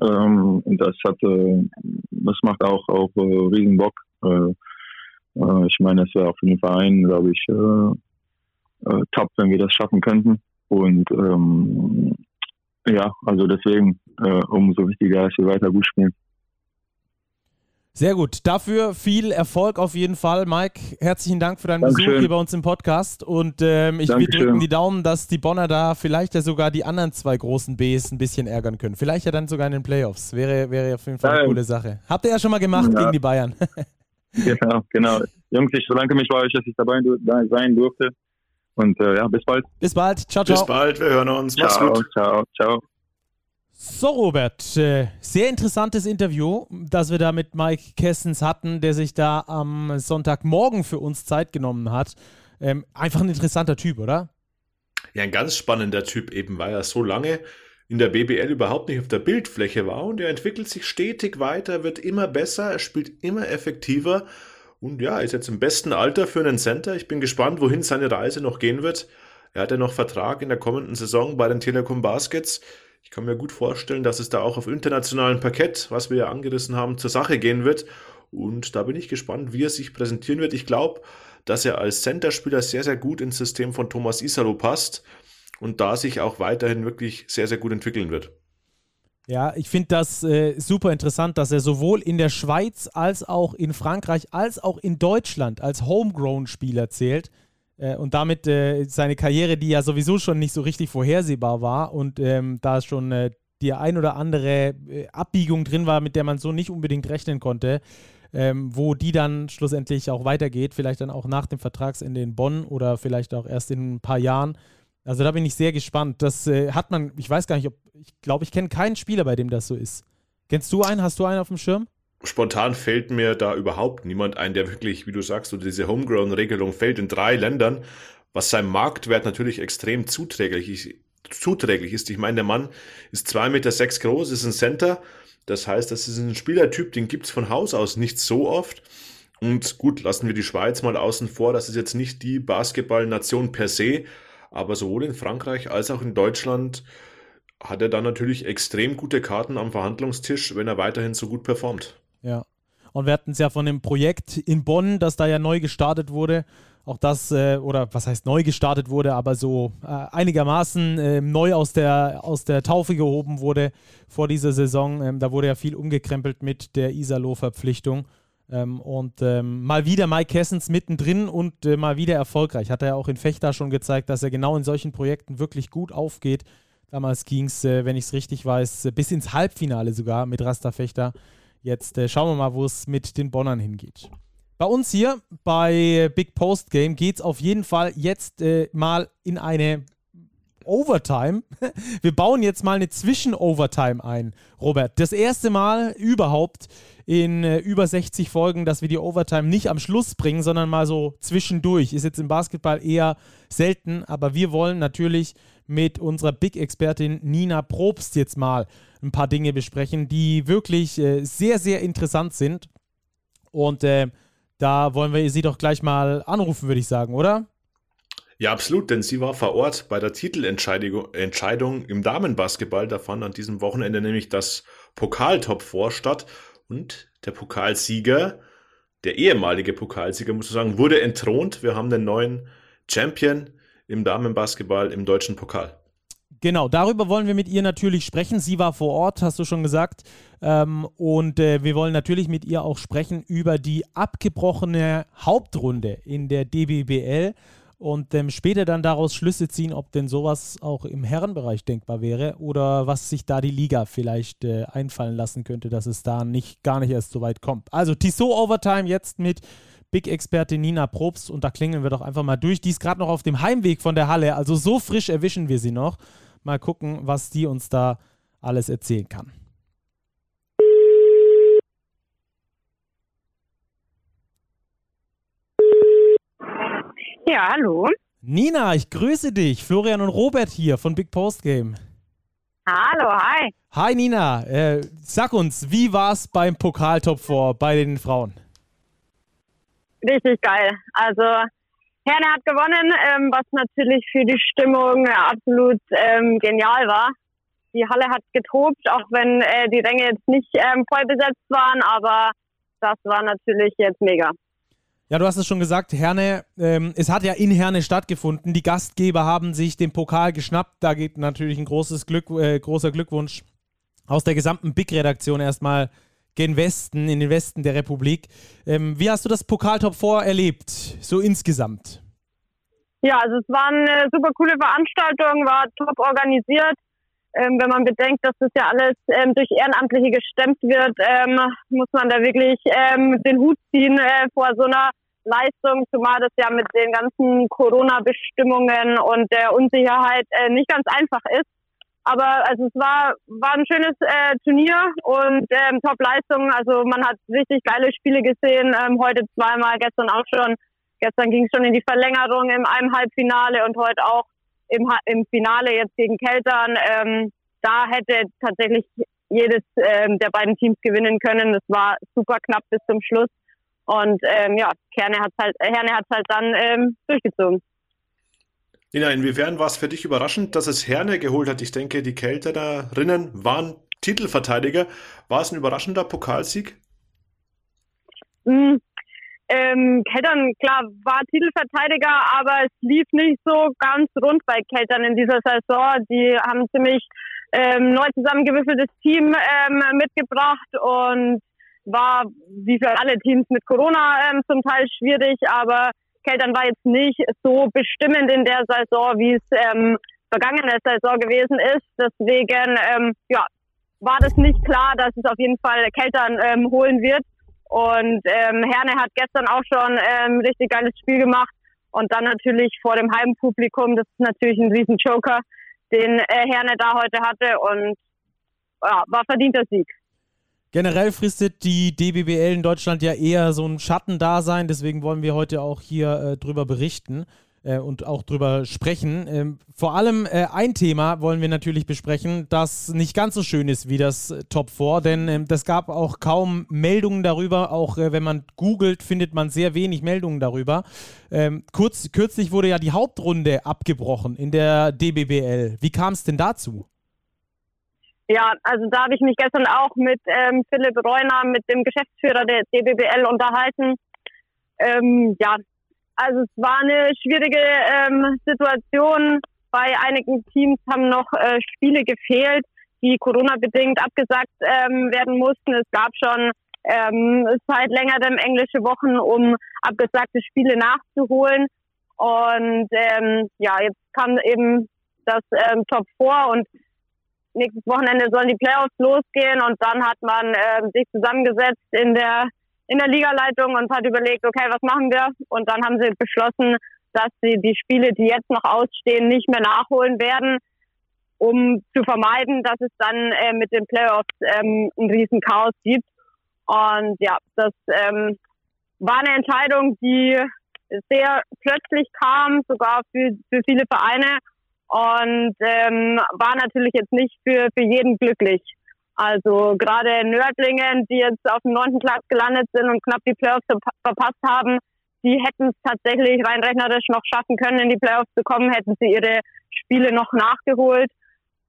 Ähm, das hat, äh, das macht auch, auch äh, riesen Bock. Äh, äh ich meine, es wäre auch für den Verein, glaube ich, äh, äh, top, wenn wir das schaffen könnten. Und ähm, ja, also deswegen umso wichtiger, dass wir weiter gut spielen. Sehr gut. Dafür viel Erfolg auf jeden Fall, Mike. Herzlichen Dank für deinen Dankeschön. Besuch hier bei uns im Podcast. Und ähm, ich will drücken die Daumen, dass die Bonner da vielleicht ja sogar die anderen zwei großen Bs ein bisschen ärgern können. Vielleicht ja dann sogar in den Playoffs. Wäre, wäre auf jeden Fall eine coole Sache. Habt ihr ja schon mal gemacht ja. gegen die Bayern. genau, genau. Jungs, ich bedanke mich bei euch, dass ich dabei sein durfte. Und äh, ja, bis bald. Bis bald. Ciao, ciao. Bis bald. Wir hören uns. Mach's ciao, gut. Ciao, ciao. So, Robert, äh, sehr interessantes Interview, das wir da mit Mike Kessens hatten, der sich da am Sonntagmorgen für uns Zeit genommen hat. Ähm, einfach ein interessanter Typ, oder? Ja, ein ganz spannender Typ eben, weil er so lange in der BBL überhaupt nicht auf der Bildfläche war und er entwickelt sich stetig weiter, wird immer besser, er spielt immer effektiver und ja, ist jetzt im besten Alter für einen Center. Ich bin gespannt, wohin seine Reise noch gehen wird. Er hat ja noch Vertrag in der kommenden Saison bei den Telekom Baskets. Ich kann mir gut vorstellen, dass es da auch auf internationalem Parkett, was wir ja angerissen haben, zur Sache gehen wird. Und da bin ich gespannt, wie er sich präsentieren wird. Ich glaube, dass er als Centerspieler sehr, sehr gut ins System von Thomas Isalo passt und da sich auch weiterhin wirklich sehr, sehr gut entwickeln wird. Ja, ich finde das äh, super interessant, dass er sowohl in der Schweiz als auch in Frankreich als auch in Deutschland als Homegrown-Spieler zählt. Äh, und damit äh, seine Karriere, die ja sowieso schon nicht so richtig vorhersehbar war und ähm, da schon äh, die ein oder andere äh, Abbiegung drin war, mit der man so nicht unbedingt rechnen konnte, ähm, wo die dann schlussendlich auch weitergeht, vielleicht dann auch nach dem Vertragsende in Bonn oder vielleicht auch erst in ein paar Jahren. Also da bin ich sehr gespannt. Das äh, hat man, ich weiß gar nicht, ob, ich glaube, ich kenne keinen Spieler, bei dem das so ist. Kennst du einen? Hast du einen auf dem Schirm? Spontan fällt mir da überhaupt niemand ein, der wirklich, wie du sagst, so diese Homegrown-Regelung fällt in drei Ländern, was seinem Marktwert natürlich extrem zuträglich ist. Zuträglich ist. Ich meine, der Mann ist zwei Meter sechs groß, ist ein Center. Das heißt, das ist ein Spielertyp, den gibt es von Haus aus nicht so oft. Und gut, lassen wir die Schweiz mal außen vor. Das ist jetzt nicht die Basketballnation per se, aber sowohl in Frankreich als auch in Deutschland hat er dann natürlich extrem gute Karten am Verhandlungstisch, wenn er weiterhin so gut performt. Ja. Und wir hatten es ja von dem Projekt in Bonn, das da ja neu gestartet wurde. Auch das, äh, oder was heißt neu gestartet wurde, aber so äh, einigermaßen äh, neu aus der, aus der Taufe gehoben wurde vor dieser Saison. Ähm, da wurde ja viel umgekrempelt mit der Isalo-Verpflichtung. Ähm, und ähm, mal wieder Mike Kessens mittendrin und äh, mal wieder erfolgreich. Hat er ja auch in Fechter schon gezeigt, dass er genau in solchen Projekten wirklich gut aufgeht. Damals ging es, äh, wenn ich es richtig weiß, bis ins Halbfinale sogar mit Rasta Fechter. Jetzt äh, schauen wir mal, wo es mit den Bonnern hingeht. Bei uns hier bei Big Post Game geht es auf jeden Fall jetzt äh, mal in eine Overtime. Wir bauen jetzt mal eine Zwischen-Overtime ein, Robert. Das erste Mal überhaupt in äh, über 60 Folgen, dass wir die Overtime nicht am Schluss bringen, sondern mal so zwischendurch. Ist jetzt im Basketball eher selten, aber wir wollen natürlich mit unserer Big-Expertin Nina Probst jetzt mal ein paar Dinge besprechen, die wirklich äh, sehr, sehr interessant sind. Und äh, da wollen wir sie doch gleich mal anrufen, würde ich sagen, oder? Ja, absolut, denn sie war vor Ort bei der Titelentscheidung Entscheidung im Damenbasketball. Da fand an diesem Wochenende nämlich das Pokaltop vor statt und der Pokalsieger, der ehemalige Pokalsieger, muss man sagen, wurde entthront. Wir haben den neuen Champion im Damenbasketball im deutschen Pokal. Genau, darüber wollen wir mit ihr natürlich sprechen. Sie war vor Ort, hast du schon gesagt. Ähm, und äh, wir wollen natürlich mit ihr auch sprechen über die abgebrochene Hauptrunde in der DBBL und ähm, später dann daraus Schlüsse ziehen, ob denn sowas auch im Herrenbereich denkbar wäre oder was sich da die Liga vielleicht äh, einfallen lassen könnte, dass es da nicht gar nicht erst so weit kommt. Also Tissot Overtime jetzt mit Big-Experte Nina Probst und da klingeln wir doch einfach mal durch. Die ist gerade noch auf dem Heimweg von der Halle, also so frisch erwischen wir sie noch. Mal gucken, was die uns da alles erzählen kann. Ja, hallo. Nina, ich grüße dich. Florian und Robert hier von Big Post Game. Hallo, hi. Hi Nina, äh, sag uns, wie war es beim Pokaltop vor bei den Frauen? Richtig geil. Also Herne hat gewonnen, ähm, was natürlich für die Stimmung absolut ähm, genial war. Die Halle hat getobt, auch wenn äh, die Ränge jetzt nicht ähm, voll besetzt waren, aber das war natürlich jetzt mega. Ja, du hast es schon gesagt, Herne, ähm, es hat ja in Herne stattgefunden. Die Gastgeber haben sich den Pokal geschnappt. Da geht natürlich ein großes Glück, äh, großer Glückwunsch aus der gesamten Big-Redaktion erstmal gen Westen, in den Westen der Republik. Ähm, wie hast du das Pokaltop vorerlebt, so insgesamt? Ja, also es war eine super coole Veranstaltung, war top organisiert. Ähm, wenn man bedenkt, dass das ja alles ähm, durch Ehrenamtliche gestemmt wird, ähm, muss man da wirklich ähm, den Hut ziehen äh, vor so einer Leistung, zumal das ja mit den ganzen Corona-Bestimmungen und der Unsicherheit äh, nicht ganz einfach ist. Aber also es war, war ein schönes äh, Turnier und ähm, Top-Leistung. Also man hat richtig geile Spiele gesehen. Ähm, heute zweimal, gestern auch schon. Gestern ging es schon in die Verlängerung im einem Halbfinale und heute auch im, im Finale jetzt gegen Keltern. Ähm, da hätte tatsächlich jedes ähm, der beiden Teams gewinnen können. Das war super knapp bis zum Schluss. Und ähm, ja, Kerne hat halt, Herne hat halt dann ähm, durchgezogen. Nina, inwiefern war es für dich überraschend, dass es Herne geholt hat? Ich denke, die Kelterinnen waren Titelverteidiger. War es ein überraschender Pokalsieg? Mm, ähm, Keltern, klar, war Titelverteidiger, aber es lief nicht so ganz rund bei Keltern in dieser Saison. Die haben ziemlich ähm, neu zusammengewürfeltes Team ähm, mitgebracht und war wie für alle Teams mit Corona ähm, zum Teil schwierig, aber Keltern war jetzt nicht so bestimmend in der Saison, wie es ähm, vergangene Saison gewesen ist. Deswegen ähm, ja, war das nicht klar, dass es auf jeden Fall Keltern ähm, holen wird. Und ähm, Herne hat gestern auch schon ähm, richtig geiles Spiel gemacht Und dann natürlich vor dem Heimpublikum, das ist natürlich ein riesen Joker, den äh, Herne da heute hatte und ja, war verdienter Sieg. Generell fristet die DBBL in Deutschland ja eher so ein Schattendasein, deswegen wollen wir heute auch hier äh, drüber berichten äh, und auch drüber sprechen. Ähm, vor allem äh, ein Thema wollen wir natürlich besprechen, das nicht ganz so schön ist wie das äh, Top 4, denn ähm, das gab auch kaum Meldungen darüber. Auch äh, wenn man googelt, findet man sehr wenig Meldungen darüber. Ähm, kurz, kürzlich wurde ja die Hauptrunde abgebrochen in der DBBL. Wie kam es denn dazu? Ja, also da habe ich mich gestern auch mit ähm, Philipp Reuner, mit dem Geschäftsführer der DBBL unterhalten. Ähm, ja, also es war eine schwierige ähm, Situation. Bei einigen Teams haben noch äh, Spiele gefehlt, die Corona-bedingt abgesagt ähm, werden mussten. Es gab schon ähm, seit längerem englische Wochen, um abgesagte Spiele nachzuholen. Und ähm, ja, jetzt kam eben das ähm, Top 4 und nächstes Wochenende sollen die Playoffs losgehen und dann hat man äh, sich zusammengesetzt in der in der Ligaleitung und hat überlegt, okay, was machen wir? Und dann haben sie beschlossen, dass sie die Spiele, die jetzt noch ausstehen, nicht mehr nachholen werden, um zu vermeiden, dass es dann äh, mit den Playoffs ähm, ein riesen Chaos gibt. Und ja, das ähm, war eine Entscheidung, die sehr plötzlich kam, sogar für, für viele Vereine und ähm, war natürlich jetzt nicht für, für jeden glücklich. Also gerade Nördlingen, die jetzt auf dem neunten Platz gelandet sind und knapp die Playoffs verpasst haben, die hätten es tatsächlich rein rechnerisch noch schaffen können, in die Playoffs zu kommen, hätten sie ihre Spiele noch nachgeholt.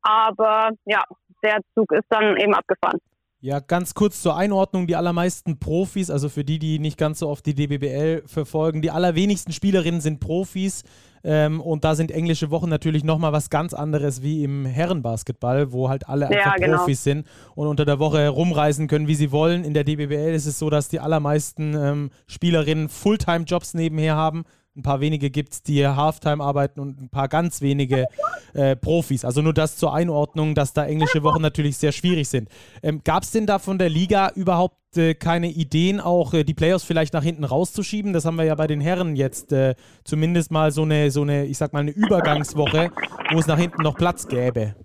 Aber ja, der Zug ist dann eben abgefahren. Ja, ganz kurz zur Einordnung. Die allermeisten Profis, also für die, die nicht ganz so oft die DBBL verfolgen, die allerwenigsten Spielerinnen sind Profis. Ähm, und da sind englische Wochen natürlich nochmal was ganz anderes wie im Herrenbasketball, wo halt alle einfach ja, genau. Profis sind und unter der Woche rumreisen können, wie sie wollen. In der DBBL ist es so, dass die allermeisten ähm, Spielerinnen Fulltime-Jobs nebenher haben. Ein paar wenige gibt es, die Halftime arbeiten und ein paar ganz wenige äh, Profis. Also nur das zur Einordnung, dass da englische Wochen natürlich sehr schwierig sind. Ähm, Gab es denn da von der Liga überhaupt äh, keine Ideen, auch äh, die Playoffs vielleicht nach hinten rauszuschieben? Das haben wir ja bei den Herren jetzt äh, zumindest mal so eine, so eine, ich sag mal, eine Übergangswoche, wo es nach hinten noch Platz gäbe.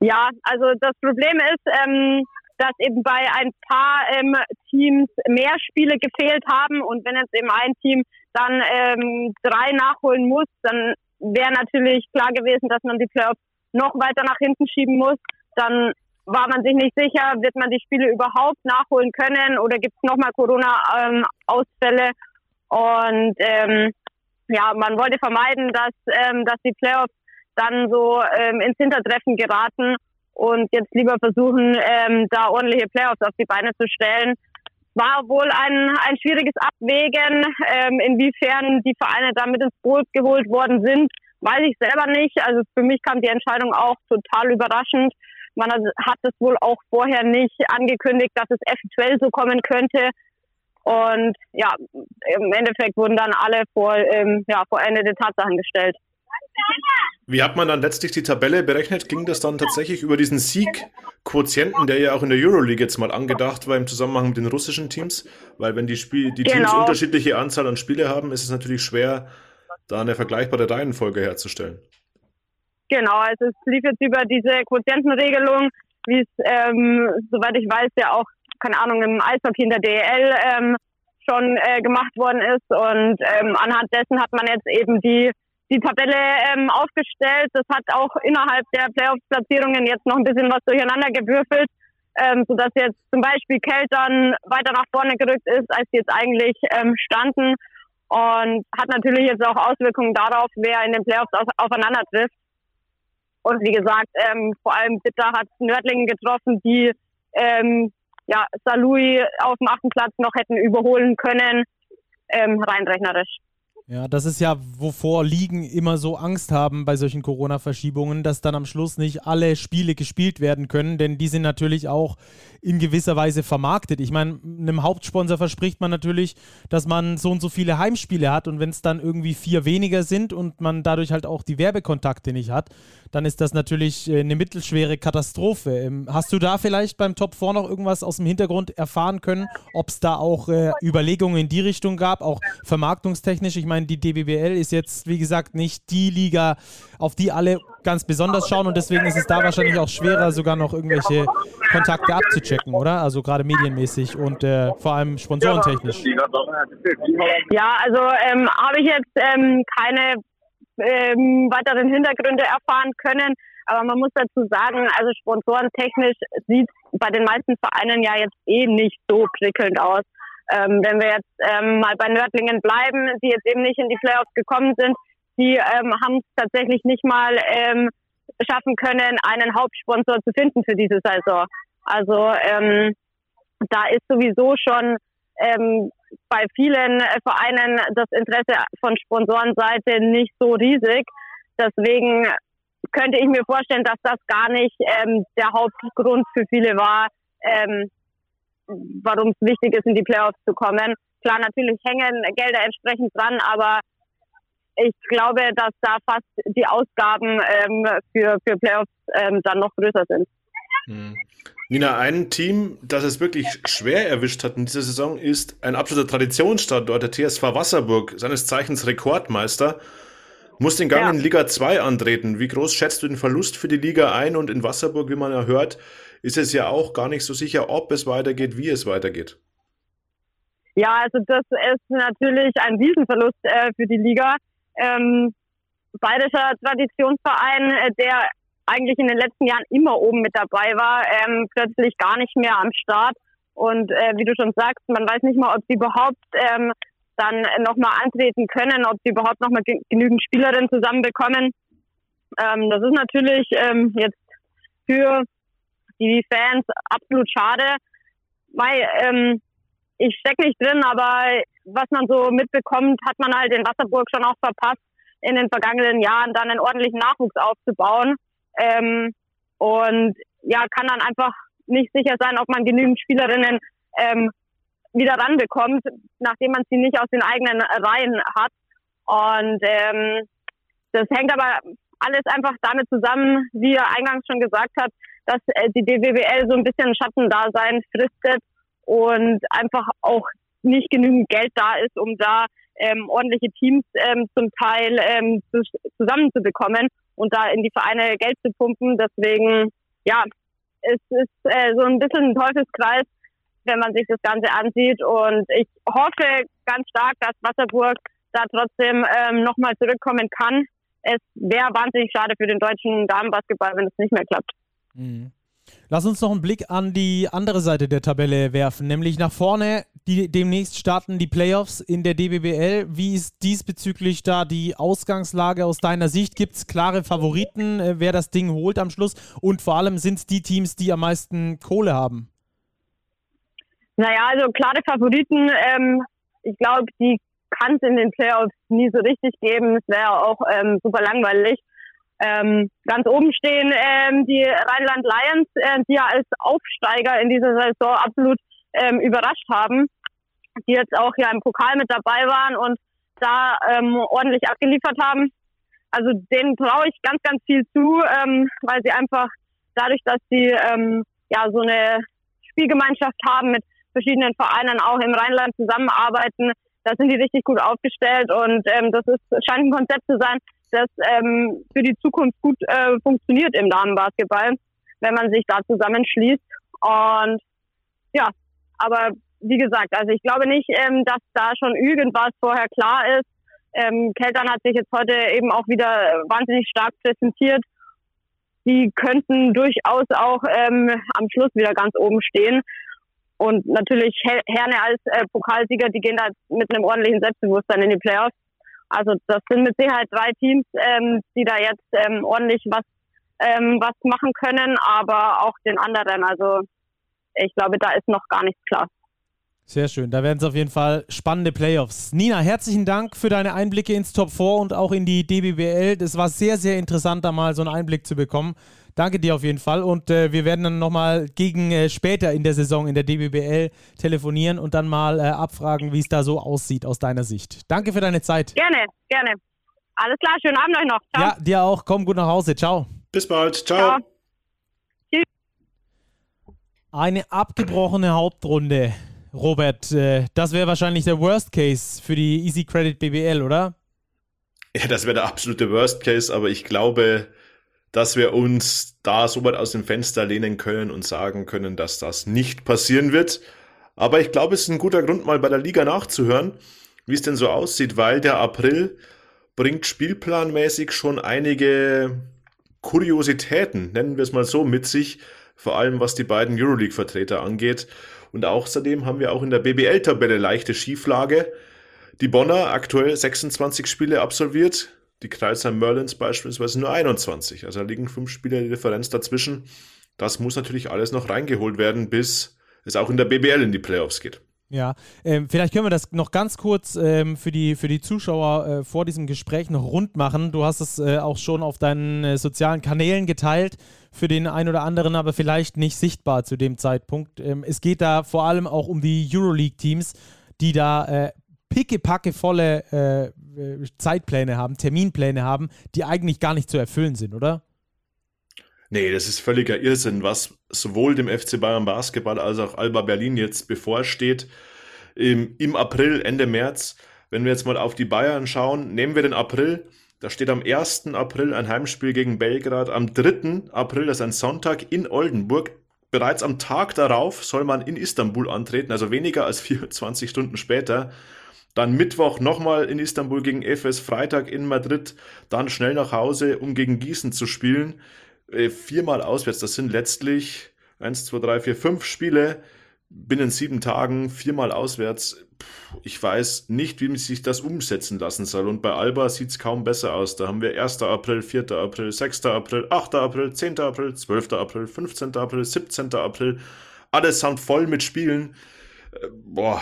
Ja, also das Problem ist, ähm, dass eben bei ein paar ähm, Teams mehr Spiele gefehlt haben und wenn jetzt eben ein Team dann ähm, drei nachholen muss, dann wäre natürlich klar gewesen, dass man die Playoffs noch weiter nach hinten schieben muss. Dann war man sich nicht sicher, wird man die Spiele überhaupt nachholen können oder gibt es nochmal Corona-Ausfälle. Und ähm, ja, man wollte vermeiden, dass, ähm, dass die Playoffs dann so ähm, ins Hintertreffen geraten und jetzt lieber versuchen, ähm, da ordentliche Playoffs auf die Beine zu stellen war wohl ein, ein schwieriges Abwägen. Ähm, inwiefern die Vereine damit ins Boot geholt worden sind, weiß ich selber nicht. Also für mich kam die Entscheidung auch total überraschend. Man hat es wohl auch vorher nicht angekündigt, dass es eventuell so kommen könnte. Und ja, im Endeffekt wurden dann alle vor, ähm, ja, vor Ende der Tatsachen gestellt. Wie hat man dann letztlich die Tabelle berechnet? Ging das dann tatsächlich über diesen Sieg-Quotienten, der ja auch in der Euroleague jetzt mal angedacht war im Zusammenhang mit den russischen Teams? Weil wenn die, Spiel die genau. Teams unterschiedliche Anzahl an Spiele haben, ist es natürlich schwer, da eine vergleichbare Reihenfolge herzustellen. Genau, also es lief jetzt über diese Quotientenregelung, wie es, ähm, soweit ich weiß, ja auch, keine Ahnung, im Eishockey in der DEL ähm, schon äh, gemacht worden ist. Und ähm, anhand dessen hat man jetzt eben die die Tabelle ähm, aufgestellt. Das hat auch innerhalb der Playoff-Platzierungen jetzt noch ein bisschen was durcheinander gewürfelt, ähm, sodass jetzt zum Beispiel Keltern weiter nach vorne gerückt ist, als sie jetzt eigentlich ähm, standen. Und hat natürlich jetzt auch Auswirkungen darauf, wer in den Playoffs auf, aufeinander trifft. Und wie gesagt, ähm, vor allem Bitter hat Nördlingen getroffen, die ähm, ja, Salui auf dem achten Platz noch hätten überholen können, ähm, rein rechnerisch. Ja, das ist ja, wovor Ligen immer so Angst haben bei solchen Corona-Verschiebungen, dass dann am Schluss nicht alle Spiele gespielt werden können, denn die sind natürlich auch in gewisser Weise vermarktet. Ich meine, einem Hauptsponsor verspricht man natürlich, dass man so und so viele Heimspiele hat und wenn es dann irgendwie vier weniger sind und man dadurch halt auch die Werbekontakte nicht hat, dann ist das natürlich äh, eine mittelschwere Katastrophe. Ähm, hast du da vielleicht beim Top 4 noch irgendwas aus dem Hintergrund erfahren können, ob es da auch äh, Überlegungen in die Richtung gab, auch vermarktungstechnisch? Ich meine, meine, die DBBL ist jetzt, wie gesagt, nicht die Liga, auf die alle ganz besonders schauen und deswegen ist es da wahrscheinlich auch schwerer, sogar noch irgendwelche Kontakte abzuchecken, oder? Also gerade medienmäßig und äh, vor allem sponsorentechnisch. Ja, also ähm, habe ich jetzt ähm, keine ähm, weiteren Hintergründe erfahren können. Aber man muss dazu sagen, also sponsorentechnisch sieht bei den meisten Vereinen ja jetzt eh nicht so prickelnd aus. Ähm, wenn wir jetzt ähm, mal bei Nördlingen bleiben, die jetzt eben nicht in die Playoffs gekommen sind, die ähm, haben es tatsächlich nicht mal ähm, schaffen können, einen Hauptsponsor zu finden für diese Saison. Also ähm, da ist sowieso schon ähm, bei vielen Vereinen das Interesse von Sponsorenseite nicht so riesig. Deswegen könnte ich mir vorstellen, dass das gar nicht ähm, der Hauptgrund für viele war, ähm, warum es wichtig ist, in die Playoffs zu kommen. Klar, natürlich hängen Gelder entsprechend dran, aber ich glaube, dass da fast die Ausgaben ähm, für, für Playoffs ähm, dann noch größer sind. Hm. Nina, ein Team, das es wirklich schwer erwischt hat in dieser Saison, ist ein absoluter Traditionsstandort, der TSV Wasserburg, seines Zeichens Rekordmeister, muss den Gang ja. in Liga 2 antreten. Wie groß schätzt du den Verlust für die Liga ein? Und in Wasserburg, wie man ja hört, ist es ja auch gar nicht so sicher, ob es weitergeht, wie es weitergeht. Ja, also das ist natürlich ein Riesenverlust äh, für die Liga. Ähm, bayerischer Traditionsverein, äh, der eigentlich in den letzten Jahren immer oben mit dabei war, ähm, plötzlich gar nicht mehr am Start. Und äh, wie du schon sagst, man weiß nicht mal, ob sie überhaupt ähm, dann nochmal antreten können, ob sie überhaupt nochmal genügend Spielerinnen zusammenbekommen. Ähm, das ist natürlich ähm, jetzt für die Fans absolut schade. Weil, ähm, ich stecke nicht drin, aber was man so mitbekommt, hat man halt in Wasserburg schon auch verpasst, in den vergangenen Jahren dann einen ordentlichen Nachwuchs aufzubauen. Ähm, und ja, kann dann einfach nicht sicher sein, ob man genügend Spielerinnen ähm, wieder ranbekommt, nachdem man sie nicht aus den eigenen Reihen hat. Und ähm, das hängt aber alles einfach damit zusammen, wie er eingangs schon gesagt hat, dass äh, die DWBL so ein bisschen Schattendasein fristet und einfach auch nicht genügend Geld da ist, um da ähm, ordentliche Teams ähm, zum Teil ähm, zu, zusammenzubekommen und da in die Vereine Geld zu pumpen. Deswegen, ja, es ist äh, so ein bisschen ein Teufelskreis, wenn man sich das Ganze ansieht. Und ich hoffe ganz stark, dass Wasserburg da trotzdem ähm, nochmal zurückkommen kann. Es wäre wahnsinnig schade für den deutschen Damenbasketball, wenn es nicht mehr klappt. Mhm. Lass uns noch einen Blick an die andere Seite der Tabelle werfen, nämlich nach vorne. Die, demnächst starten die Playoffs in der DBBL. Wie ist diesbezüglich da die Ausgangslage aus deiner Sicht? Gibt es klare Favoriten, äh, wer das Ding holt am Schluss? Und vor allem sind es die Teams, die am meisten Kohle haben? Naja, also klare Favoriten. Ähm, ich glaube, die kann es in den Playoffs nie so richtig geben. Es wäre auch ähm, super langweilig. Ähm, ganz oben stehen ähm, die Rheinland Lions, äh, die ja als Aufsteiger in dieser Saison absolut ähm, überrascht haben, die jetzt auch ja im Pokal mit dabei waren und da ähm, ordentlich abgeliefert haben. Also denen traue ich ganz, ganz viel zu, ähm, weil sie einfach dadurch, dass sie ähm, ja so eine Spielgemeinschaft haben mit verschiedenen Vereinen auch im Rheinland zusammenarbeiten, da sind die richtig gut aufgestellt und ähm, das ist, scheint ein Konzept zu sein, das ähm, für die Zukunft gut äh, funktioniert im Damenbasketball, wenn man sich da zusammenschließt. Und ja, aber wie gesagt, also ich glaube nicht, ähm, dass da schon irgendwas vorher klar ist. Ähm, Keltern hat sich jetzt heute eben auch wieder wahnsinnig stark präsentiert. Die könnten durchaus auch ähm, am Schluss wieder ganz oben stehen. Und natürlich Herne als äh, Pokalsieger, die gehen da mit einem ordentlichen Selbstbewusstsein in die Playoffs. Also das sind mit Sicherheit drei Teams, ähm, die da jetzt ähm, ordentlich was, ähm, was machen können, aber auch den anderen. Also ich glaube, da ist noch gar nichts klar. Sehr schön, da werden es auf jeden Fall spannende Playoffs. Nina, herzlichen Dank für deine Einblicke ins Top 4 und auch in die DBBL. Das war sehr, sehr interessant, da mal so einen Einblick zu bekommen. Danke dir auf jeden Fall und äh, wir werden dann nochmal gegen äh, später in der Saison in der DBBL telefonieren und dann mal äh, abfragen, wie es da so aussieht aus deiner Sicht. Danke für deine Zeit. Gerne, gerne. Alles klar, schönen Abend euch noch. Ciao. Ja, dir auch. Komm gut nach Hause. Ciao. Bis bald. Ciao. Ciao. Eine abgebrochene Hauptrunde Robert, äh, das wäre wahrscheinlich der Worst Case für die Easy Credit BBL, oder? Ja, das wäre der absolute Worst Case, aber ich glaube, dass wir uns da so weit aus dem Fenster lehnen können und sagen können, dass das nicht passieren wird. Aber ich glaube, es ist ein guter Grund, mal bei der Liga nachzuhören, wie es denn so aussieht, weil der April bringt spielplanmäßig schon einige Kuriositäten, nennen wir es mal so, mit sich, vor allem was die beiden Euroleague-Vertreter angeht. Und außerdem haben wir auch in der BBL-Tabelle leichte Schieflage. Die Bonner aktuell 26 Spiele absolviert, die Kreisheim Merlins beispielsweise nur 21. Also da liegen fünf Spiele die Differenz dazwischen. Das muss natürlich alles noch reingeholt werden, bis es auch in der BBL in die Playoffs geht. Ja, ähm, vielleicht können wir das noch ganz kurz ähm, für, die, für die Zuschauer äh, vor diesem Gespräch noch rund machen. Du hast es äh, auch schon auf deinen äh, sozialen Kanälen geteilt, für den einen oder anderen aber vielleicht nicht sichtbar zu dem Zeitpunkt. Ähm, es geht da vor allem auch um die Euroleague-Teams, die da äh, pickepackevolle äh, Zeitpläne haben, Terminpläne haben, die eigentlich gar nicht zu erfüllen sind, oder? Nee, das ist völliger Irrsinn, was sowohl dem FC Bayern Basketball als auch Alba Berlin jetzt bevorsteht. Im, Im April, Ende März, wenn wir jetzt mal auf die Bayern schauen, nehmen wir den April. Da steht am 1. April ein Heimspiel gegen Belgrad. Am 3. April, das ist ein Sonntag, in Oldenburg. Bereits am Tag darauf soll man in Istanbul antreten, also weniger als 24 Stunden später. Dann Mittwoch nochmal in Istanbul gegen Efes, Freitag in Madrid, dann schnell nach Hause, um gegen Gießen zu spielen. Äh, viermal auswärts, das sind letztlich 1, 2, 3, 4, 5 Spiele binnen sieben Tagen, viermal auswärts. Ich weiß nicht, wie sich das umsetzen lassen soll. Und bei Alba sieht es kaum besser aus. Da haben wir 1. April, 4. April, 6. April, 8. April, 10. April, 12. April, 15. April, 17. April. Alles sind voll mit Spielen. Äh, boah,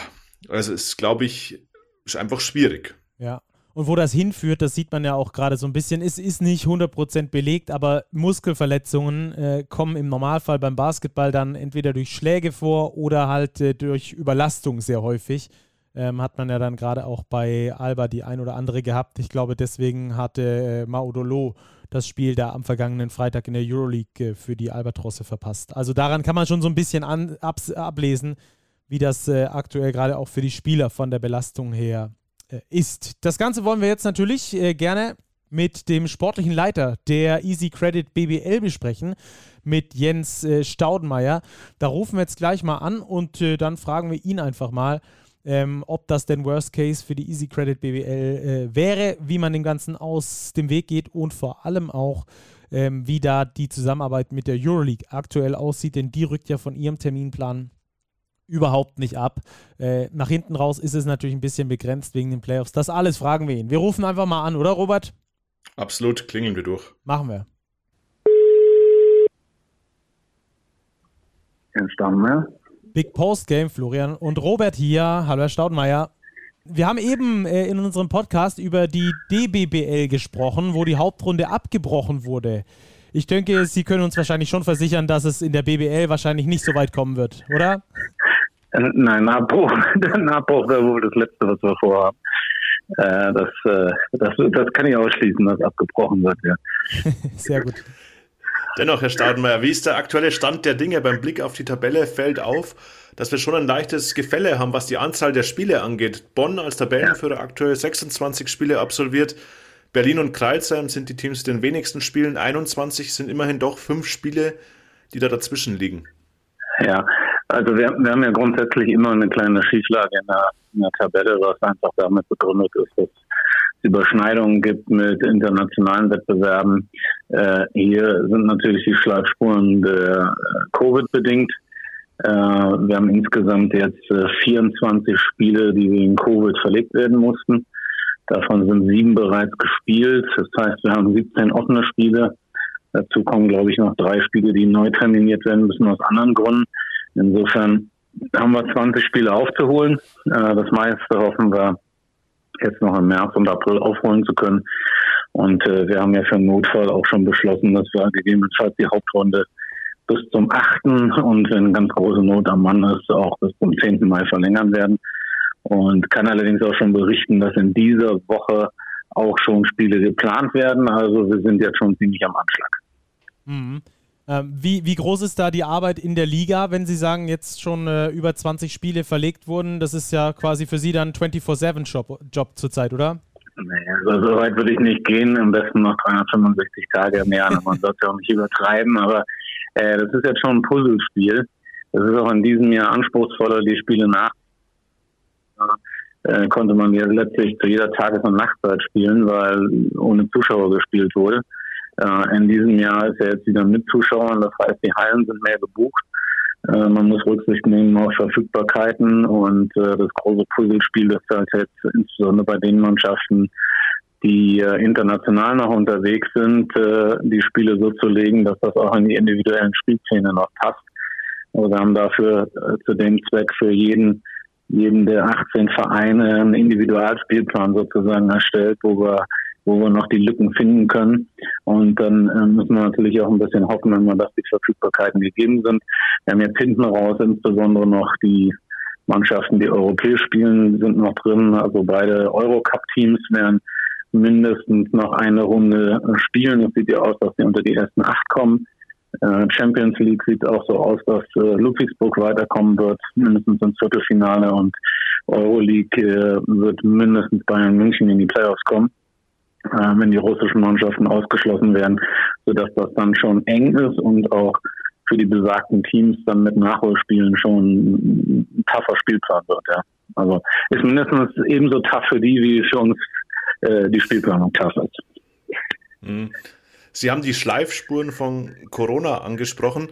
also es ist, glaube ich, ist einfach schwierig. Ja. Und wo das hinführt, das sieht man ja auch gerade so ein bisschen. Es ist nicht 100% belegt, aber Muskelverletzungen äh, kommen im Normalfall beim Basketball dann entweder durch Schläge vor oder halt äh, durch Überlastung sehr häufig. Ähm, hat man ja dann gerade auch bei Alba die ein oder andere gehabt. Ich glaube, deswegen hatte äh, Maudolo das Spiel da am vergangenen Freitag in der Euroleague äh, für die Albatrosse verpasst. Also daran kann man schon so ein bisschen an, ab, ablesen, wie das äh, aktuell gerade auch für die Spieler von der Belastung her äh, ist. Das Ganze wollen wir jetzt natürlich äh, gerne mit dem sportlichen Leiter der Easy Credit BBL besprechen, mit Jens äh, Staudenmeier. Da rufen wir jetzt gleich mal an und äh, dann fragen wir ihn einfach mal, ähm, ob das denn Worst Case für die Easy Credit BBL äh, wäre, wie man dem Ganzen aus dem Weg geht und vor allem auch, ähm, wie da die Zusammenarbeit mit der Euroleague aktuell aussieht, denn die rückt ja von ihrem Terminplan überhaupt nicht ab. Äh, nach hinten raus ist es natürlich ein bisschen begrenzt wegen den Playoffs. Das alles fragen wir ihn. Wir rufen einfach mal an, oder Robert? Absolut, klingeln wir durch. Machen wir. Herr Staudenmeier. Big Post Game, Florian und Robert hier. Hallo, Herr Staudenmeier. Wir haben eben äh, in unserem Podcast über die DBBL gesprochen, wo die Hauptrunde abgebrochen wurde. Ich denke, Sie können uns wahrscheinlich schon versichern, dass es in der BBL wahrscheinlich nicht so weit kommen wird, oder? Nein, Abbruch, der Abbruch wäre wohl das Letzte, was wir vorhaben. Äh, das, äh, das, das kann ich ausschließen, dass abgebrochen wird, ja. Sehr gut. Dennoch, Herr Stadenmeier, wie ist der aktuelle Stand der Dinge? Beim Blick auf die Tabelle fällt auf, dass wir schon ein leichtes Gefälle haben, was die Anzahl der Spiele angeht. Bonn als Tabellenführer aktuell 26 Spiele absolviert. Berlin und Kreilsheim sind die Teams mit den wenigsten Spielen. 21 sind immerhin doch fünf Spiele, die da dazwischen liegen. Ja, also wir, wir haben ja grundsätzlich immer eine kleine Schieflage in der, in der Tabelle, was einfach damit begründet ist, dass es Überschneidungen gibt mit internationalen Wettbewerben. Äh, hier sind natürlich die Schlagspuren der äh, Covid bedingt. Äh, wir haben insgesamt jetzt äh, 24 Spiele, die wegen Covid verlegt werden mussten. Davon sind sieben bereits gespielt. Das heißt, wir haben 17 offene Spiele. Dazu kommen, glaube ich, noch drei Spiele, die neu terminiert werden müssen aus anderen Gründen. Insofern haben wir 20 Spiele aufzuholen. Äh, das meiste hoffen wir jetzt noch im März und April aufholen zu können. Und äh, wir haben ja für den Notfall auch schon beschlossen, dass wir gegebenenfalls die Hauptrunde bis zum 8. und wenn ganz große Not am Mann ist, auch bis zum 10. Mai verlängern werden und kann allerdings auch schon berichten, dass in dieser Woche auch schon Spiele geplant werden. Also wir sind jetzt schon ziemlich am Anschlag. Mhm. Ähm, wie, wie groß ist da die Arbeit in der Liga, wenn Sie sagen, jetzt schon äh, über 20 Spiele verlegt wurden? Das ist ja quasi für Sie dann 24-7-Job Job zurzeit, oder? Nee, also so weit würde ich nicht gehen. Am besten noch 365 Tage im Jahr. Man sollte auch nicht übertreiben, aber äh, das ist jetzt schon ein Puzzlespiel. Das ist auch in diesem Jahr anspruchsvoller, die Spiele nach. Äh, konnte man ja letztlich zu jeder Tages- und Nachtzeit spielen, weil ohne Zuschauer gespielt wurde. Äh, in diesem Jahr ist er jetzt wieder mit Zuschauern, das heißt, die Hallen sind mehr gebucht. Äh, man muss Rücksicht nehmen auf Verfügbarkeiten und äh, das große Puzzlespiel ist halt jetzt insbesondere bei den Mannschaften, die international noch unterwegs sind, die Spiele so zu legen, dass das auch in die individuellen Spielpläne noch passt. Also wir haben dafür zu dem Zweck für jeden, jeden der 18 Vereine einen Individualspielplan sozusagen erstellt, wo wir wo wir noch die Lücken finden können. Und dann äh, müssen wir natürlich auch ein bisschen hoffen, wenn wir, dass die Verfügbarkeiten gegeben sind. Wir haben jetzt hinten raus insbesondere noch die Mannschaften, die europäisch spielen, sind noch drin. Also beide Eurocup-Teams werden mindestens noch eine Runde spielen. Es sieht ja aus, dass sie unter die ersten acht kommen. Äh, Champions League sieht auch so aus, dass äh, Ludwigsburg weiterkommen wird, mindestens ins Viertelfinale und Euroleague äh, wird mindestens Bayern München in die Playoffs kommen äh, wenn die russischen Mannschaften ausgeschlossen werden, sodass das dann schon eng ist und auch für die besagten Teams dann mit Nachholspielen schon ein tougher Spielplan wird. Ja. Also ist mindestens ebenso tough für die, wie für uns äh, die Spielplanung tough ist. Mhm. Sie haben die Schleifspuren von Corona angesprochen.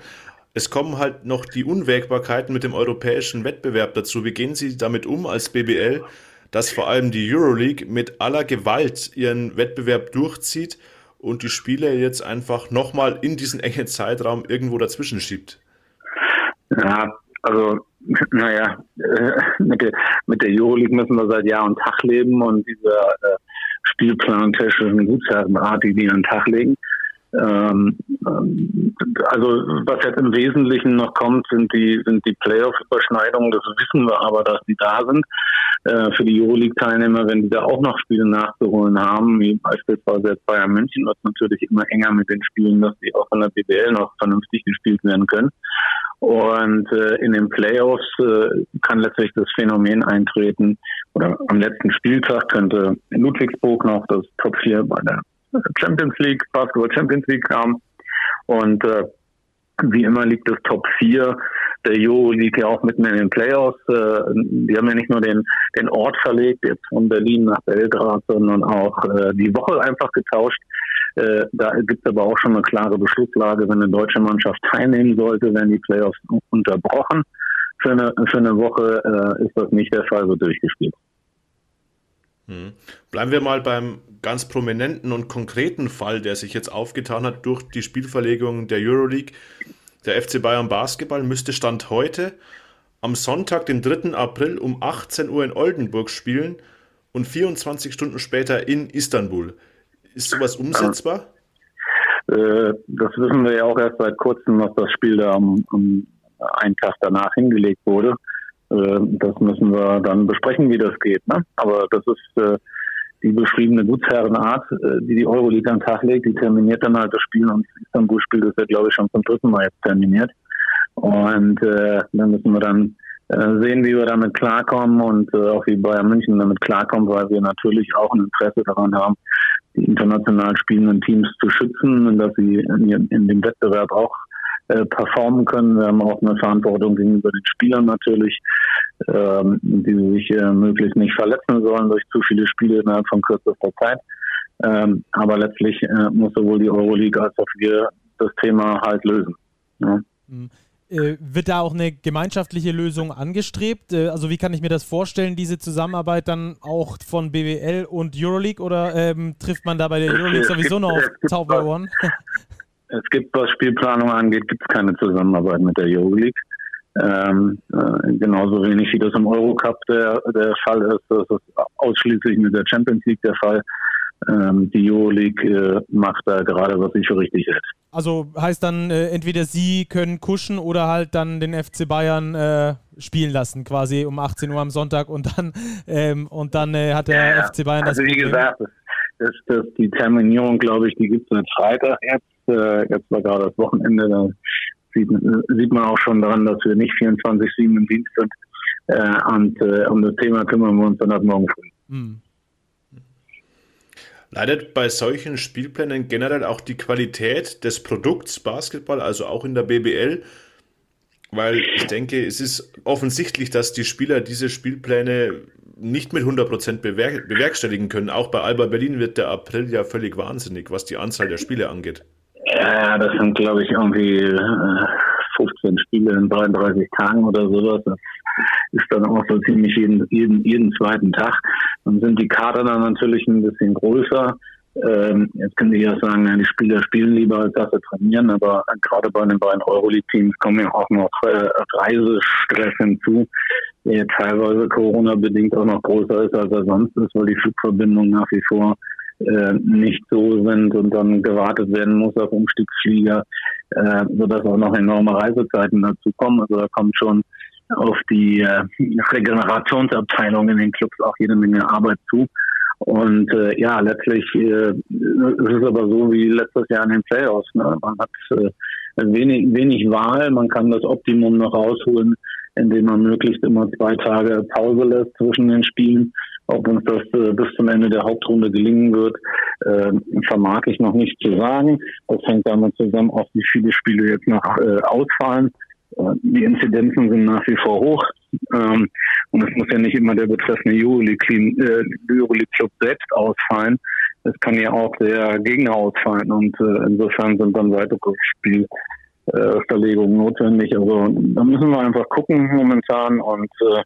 Es kommen halt noch die Unwägbarkeiten mit dem europäischen Wettbewerb dazu. Wie gehen Sie damit um als BBL? Dass vor allem die Euroleague mit aller Gewalt ihren Wettbewerb durchzieht und die Spiele jetzt einfach nochmal in diesen engen Zeitraum irgendwo dazwischen schiebt. Ja, also, naja, äh, mit, der, mit der Euroleague müssen wir seit Jahr und Tag leben und dieser äh, Spielplan technischen Gutsherrenart, die die an den Tag legen. Ähm, also was jetzt im Wesentlichen noch kommt, sind die sind die Playoff-Überschneidungen. Das wissen wir aber, dass die da sind. Äh, für die Euroleague-Teilnehmer, wenn die da auch noch Spiele nachzuholen haben, wie beispielsweise jetzt Bayern München, wird natürlich immer enger mit den Spielen, dass die auch von der BBL noch vernünftig gespielt werden können. Und äh, in den Playoffs äh, kann letztlich das Phänomen eintreten, oder am letzten Spieltag könnte Ludwigsburg noch das Top 4 bei der Champions League, Basketball Champions League haben. Und äh, wie immer liegt das Top 4 der Euro liegt ja auch mitten in den Playoffs. Äh, die haben ja nicht nur den, den Ort verlegt, jetzt von Berlin nach Belgrad, sondern auch äh, die Woche einfach getauscht. Äh, da gibt es aber auch schon eine klare Beschlusslage, wenn eine deutsche Mannschaft teilnehmen sollte, werden die Playoffs unterbrochen. Für eine, für eine Woche ist das nicht der Fall, wird durchgespielt. Hm. Bleiben wir mal beim ganz prominenten und konkreten Fall, der sich jetzt aufgetan hat durch die Spielverlegung der Euroleague. Der FC Bayern Basketball müsste Stand heute am Sonntag, den 3. April um 18 Uhr in Oldenburg spielen und 24 Stunden später in Istanbul. Ist sowas umsetzbar? Äh, das wissen wir ja auch erst seit kurzem, dass das Spiel da am, am einen Tag danach hingelegt wurde. Äh, das müssen wir dann besprechen, wie das geht. Ne? Aber das ist äh, die beschriebene Gutsherrenart, äh, die die Euroleague an den Tag legt. Die terminiert dann halt das Spiel und Istanbul spielt das ja, glaube ich, schon zum dritten Mal jetzt terminiert. Und äh, dann müssen wir dann äh, sehen, wie wir damit klarkommen und äh, auch wie Bayern München damit klarkommen, weil wir natürlich auch ein Interesse daran haben, die international spielenden Teams zu schützen und dass sie in, in dem Wettbewerb auch äh, performen können. Wir haben auch eine Verantwortung gegenüber den Spielern natürlich, ähm, die sich äh, möglichst nicht verletzen sollen durch zu viele Spiele innerhalb von kürzester Zeit. Ähm, aber letztlich äh, muss sowohl die Euroleague als auch wir das Thema halt lösen. Ja. Mhm. Äh, wird da auch eine gemeinschaftliche Lösung angestrebt? Äh, also wie kann ich mir das vorstellen, diese Zusammenarbeit dann auch von BWL und Euroleague oder ähm, trifft man da bei der Euroleague sowieso noch auf Zauberohren? Es gibt, was Spielplanung angeht, gibt es keine Zusammenarbeit mit der Euroleague. Ähm, äh, genauso wenig wie das im Eurocup der, der Fall ist. Das ist ausschließlich mit der Champions League der Fall. Ähm, die Euroleague äh, macht da gerade, was sie für richtig hält. Also heißt dann, äh, entweder sie können kuschen oder halt dann den FC Bayern äh, spielen lassen, quasi um 18 Uhr am Sonntag und dann, ähm, und dann äh, hat der ja, FC Bayern also das. Also wie gesagt, das, das, die Terminierung, glaube ich, die gibt es seit Freitag jetzt äh, jetzt war gerade das Wochenende, da sieht, sieht man auch schon daran, dass wir nicht 24-7 im Dienst sind. Äh, und äh, um das Thema kümmern wir uns dann ab morgen früh. Hm. Leidet bei solchen Spielplänen generell auch die Qualität des Produkts Basketball, also auch in der BBL? Weil ich denke, es ist offensichtlich, dass die Spieler diese Spielpläne nicht mit 100% bewerk bewerkstelligen können. Auch bei Alba Berlin wird der April ja völlig wahnsinnig, was die Anzahl der Spiele angeht. Ja, das sind, glaube ich, irgendwie äh, 15 Spiele in 33 Tagen oder sowas. Das ist dann auch so ziemlich jeden, jeden, jeden zweiten Tag. Dann sind die Kader dann natürlich ein bisschen größer. Ähm, jetzt könnte ich ja sagen, die Spieler spielen lieber als dass sie trainieren, aber gerade bei den beiden Euroleague-Teams kommen ja auch noch äh, Reisestress hinzu, der teilweise Corona-bedingt auch noch größer ist, als er sonst ist, weil die Flugverbindungen nach wie vor äh, nicht so sind und dann gewartet werden muss auf Umstiegsflieger, äh, sodass auch noch enorme Reisezeiten dazu kommen. Also da kommt schon auf die äh, Regenerationsabteilung in den Clubs auch jede Menge Arbeit zu. Und äh, ja, letztlich äh, ist es aber so wie letztes Jahr in den Playoffs. Ne? Man hat äh, wenig, wenig Wahl, man kann das Optimum noch rausholen, indem man möglichst immer zwei Tage Pause lässt zwischen den Spielen. Ob uns das äh, bis zum Ende der Hauptrunde gelingen wird, äh, vermag ich noch nicht zu sagen. Das hängt damit zusammen, auch wie viele Spiele jetzt noch äh, ausfallen. Äh, die Inzidenzen sind nach wie vor hoch. Ähm, und es muss ja nicht immer der betreffende Euroleague-Club äh, selbst ausfallen. Es kann ja auch der Gegner ausfallen. Und äh, insofern sind dann weitere Spielverlegungen notwendig. Also da müssen wir einfach gucken momentan und äh,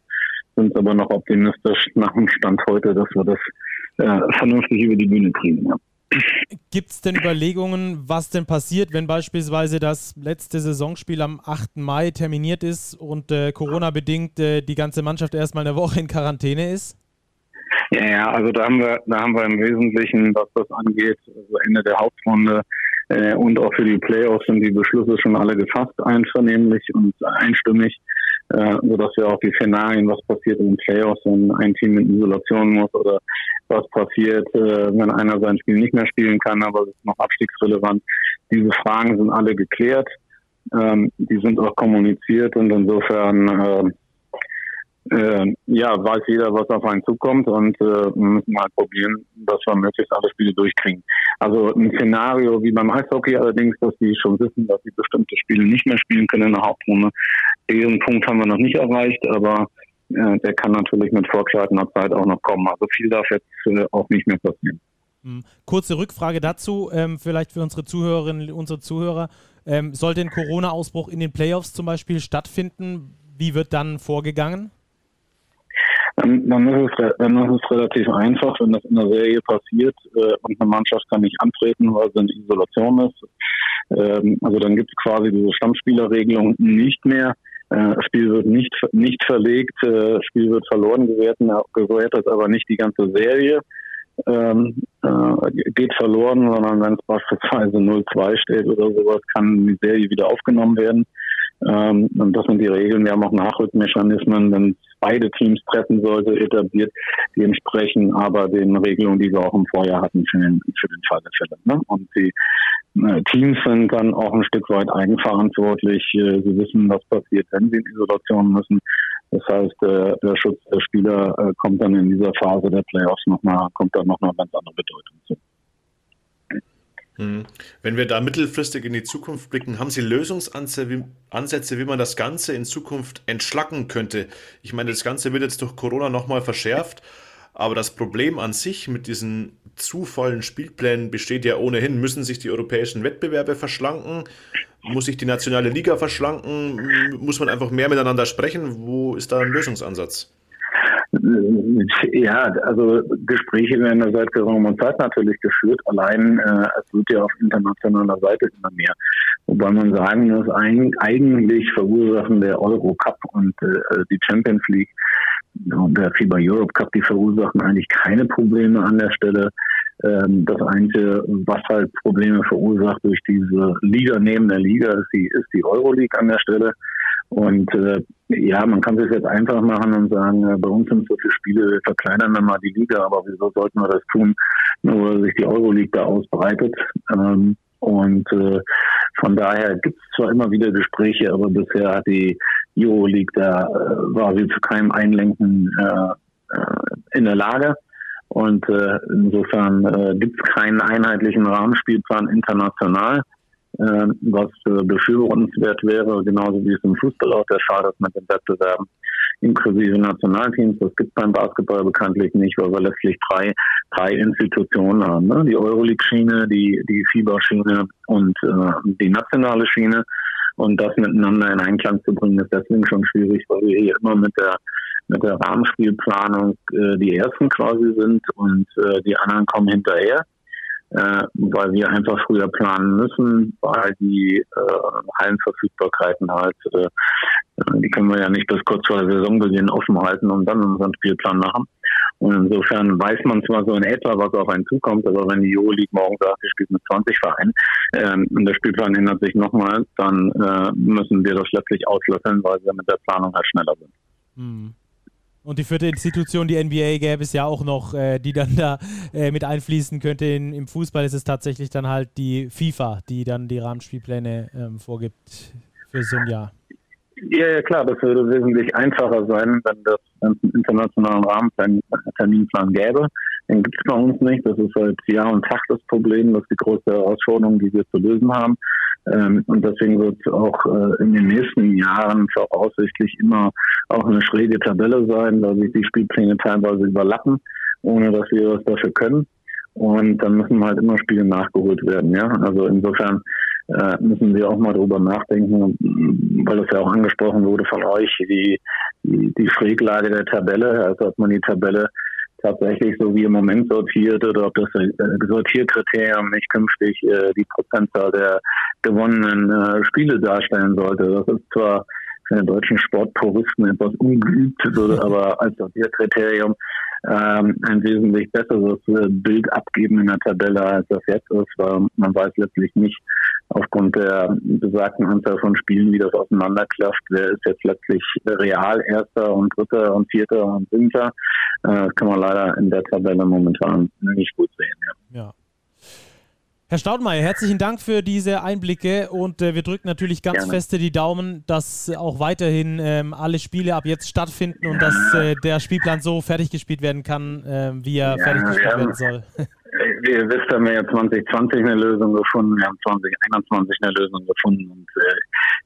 sind aber noch optimistisch nach dem Stand heute, dass wir das äh, vernünftig über die Bühne kriegen. Ja. Gibt es denn Überlegungen, was denn passiert, wenn beispielsweise das letzte Saisonspiel am 8. Mai terminiert ist und äh, Corona-bedingt äh, die ganze Mannschaft erstmal eine Woche in Quarantäne ist? Ja, ja, also da haben wir, da haben wir im Wesentlichen, was das angeht, also Ende der Hauptrunde äh, und auch für die Playoffs sind die Beschlüsse schon alle gefasst, einvernehmlich und einstimmig äh, sodass wir auch die Szenarien, was passiert in den Playoffs, wenn ein Team in Isolation muss oder was passiert, äh, wenn einer sein Spiel nicht mehr spielen kann, aber es ist noch abstiegsrelevant. Diese Fragen sind alle geklärt. Ähm, die sind auch kommuniziert und insofern äh, äh, ja, weiß jeder, was auf einen zukommt und äh, müssen halt probieren, dass wir möglichst alle Spiele durchkriegen. Also ein Szenario wie beim Eishockey allerdings, dass die schon wissen, dass sie bestimmte Spiele nicht mehr spielen können in der Hauptrunde. Diesen Punkt haben wir noch nicht erreicht, aber äh, der kann natürlich mit fortschreitender Zeit auch noch kommen. Also viel darf jetzt äh, auch nicht mehr passieren. Hm. Kurze Rückfrage dazu, ähm, vielleicht für unsere Zuhörerinnen, unsere Zuhörer. Ähm, sollte ein Corona-Ausbruch in den Playoffs zum Beispiel stattfinden, wie wird dann vorgegangen? Dann, dann, ist es, dann ist es relativ einfach, wenn das in der Serie passiert äh, und eine Mannschaft kann nicht antreten, weil sie in Isolation ist. Ähm, also dann gibt es quasi diese Stammspielerregelung nicht mehr. Äh, Spiel wird nicht, nicht verlegt, äh, Spiel wird verloren gewertet, gewertet, aber nicht die ganze Serie ähm, äh, geht verloren, sondern wenn es beispielsweise 0-2 steht oder sowas, kann die Serie wieder aufgenommen werden. Ähm, und das sind die Regeln. Wir haben auch Nachrückmechanismen, wenn beide Teams treffen sollte, etabliert. Die entsprechen aber den Regelungen, die wir auch im Vorjahr hatten für den, für den Fall der Fälle. Ne? Und die äh, Teams sind dann auch ein Stück weit eigenverantwortlich. Äh, sie wissen, was passiert, wenn sie in Isolation müssen. Das heißt, äh, der Schutz der Spieler äh, kommt dann in dieser Phase der Playoffs nochmal, kommt dann noch eine ganz andere Bedeutung zu. Hm. Wenn wir da mittelfristig in die Zukunft blicken, haben Sie Lösungsansätze, wie man das Ganze in Zukunft entschlacken könnte? Ich meine, das Ganze wird jetzt durch Corona nochmal verschärft, aber das Problem an sich mit diesen zu vollen Spielplänen besteht ja ohnehin. Müssen sich die europäischen Wettbewerbe verschlanken? Muss sich die nationale Liga verschlanken? Muss man einfach mehr miteinander sprechen? Wo ist da ein Lösungsansatz? Ja, also Gespräche werden ja seit geraumer Zeit natürlich geführt. Allein äh, es wird ja auf internationaler Seite immer mehr. Wobei man sagen muss, eigentlich verursachen der Euro Cup und äh, die Champions League und der FIBA Europe Cup, die verursachen eigentlich keine Probleme an der Stelle. Ähm, das Einzige, was halt Probleme verursacht durch diese Liga neben der Liga, ist die, ist die Euroleague an der Stelle. Und äh, ja, man kann sich jetzt einfach machen und sagen, äh, bei uns sind so viele Spiele, wir verkleinern dann mal die Liga, aber wieso sollten wir das tun, nur weil sich die Euroleague da ausbreitet? Ähm, Und äh, von daher gibt es zwar immer wieder Gespräche, aber bisher hat die Euroleague da äh, war sie zu keinem Einlenken äh, äh, in der Lage. Und äh, insofern äh, gibt es keinen einheitlichen Rahmenspielplan international, was äh, befürwortenswert wäre, genauso wie es im Fußball auch der Fall ist mit den Wettbewerben inklusive Nationalteams. Das gibt beim Basketball bekanntlich nicht, weil wir letztlich drei, drei Institutionen haben. Ne? Die Euroleague-Schiene, die, die FIBA-Schiene und äh, die nationale Schiene. Und das miteinander in Einklang zu bringen, ist deswegen schon schwierig, weil wir hier immer mit der mit der Rahmenspielplanung äh, die ersten quasi sind und äh, die anderen kommen hinterher, äh, weil wir einfach früher planen müssen, weil die äh, Hallenverfügbarkeiten halt, äh, die können wir ja nicht bis kurz vor der Saisonbeginn offen halten und dann unseren Spielplan machen. Und insofern weiß man zwar so in etwa, was auf einen zukommt, aber wenn die Euroleague morgen sagt, sie spielt mit 20 Vereinen ähm, und der Spielplan ändert sich nochmal, dann äh, müssen wir das letztlich auslöffeln, weil wir mit der Planung halt schneller sind. Hm. Und die vierte Institution, die NBA, gäbe es ja auch noch, äh, die dann da äh, mit einfließen könnte. In, Im Fußball ist es tatsächlich dann halt die FIFA, die dann die Rahmenspielpläne ähm, vorgibt für so ein Jahr. Ja, ja, klar, das würde wesentlich einfacher sein, wenn das einen internationalen Rahmenterminplan gäbe. Den gibt es bei uns nicht. Das ist seit Jahr und Tag das Problem. Das ist die große Herausforderung, die wir zu lösen haben. Ähm, und deswegen wird es auch äh, in den nächsten Jahren voraussichtlich immer auch eine schräge Tabelle sein, weil sich die Spielpläne teilweise überlappen, ohne dass wir was dafür können. Und dann müssen halt immer Spiele nachgeholt werden. Ja, also insofern äh, müssen wir auch mal darüber nachdenken, weil das ja auch angesprochen wurde von euch, die, die, die Schräglage der Tabelle, also ob man die Tabelle tatsächlich so wie im Moment sortiert oder ob das äh, Sortierkriterium nicht künftig äh, die Prozentzahl der gewonnenen äh, Spiele darstellen sollte. Das ist zwar für den deutschen Sportpuristen etwas ungeübt, würde aber als Sortierkriterium ähm, ein wesentlich besseres äh, Bild abgeben in der Tabelle, als das jetzt ist, weil man weiß letztlich nicht aufgrund der besagten Anzahl von Spielen, wie das auseinanderklafft, wer ist jetzt letztlich real Erster und Dritter und Vierter und Fünfter. Äh, kann man leider in der Tabelle momentan nicht gut sehen. ja. ja. Herr Staudmeier, herzlichen Dank für diese Einblicke und äh, wir drücken natürlich ganz Gerne. feste die Daumen, dass auch weiterhin ähm, alle Spiele ab jetzt stattfinden und dass äh, der Spielplan so fertig gespielt werden kann, äh, wie er ja, fertig gespielt werden soll. Ihr wisst, haben wir ja 2020 eine Lösung gefunden, wir haben 2021 eine Lösung gefunden und äh,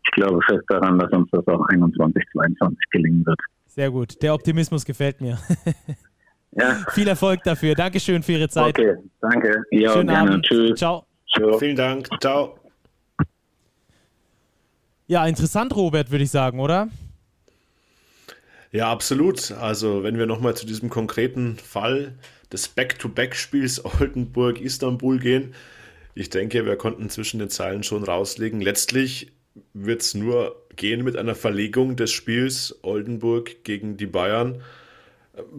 ich glaube fest daran, dass uns das auch 21, 22 gelingen wird. Sehr gut, der Optimismus gefällt mir. Ja. Viel Erfolg dafür. Dankeschön für Ihre Zeit. Okay, danke. Ja, Schönen gerne. Abend. Tschüss. Ciao. Ciao. Vielen Dank. Ciao. Ja, interessant, Robert, würde ich sagen, oder? Ja, absolut. Also, wenn wir nochmal zu diesem konkreten Fall des Back-to-Back-Spiels Oldenburg-Istanbul gehen, ich denke, wir konnten zwischen den Zeilen schon rauslegen. Letztlich wird es nur gehen mit einer Verlegung des Spiels Oldenburg gegen die Bayern.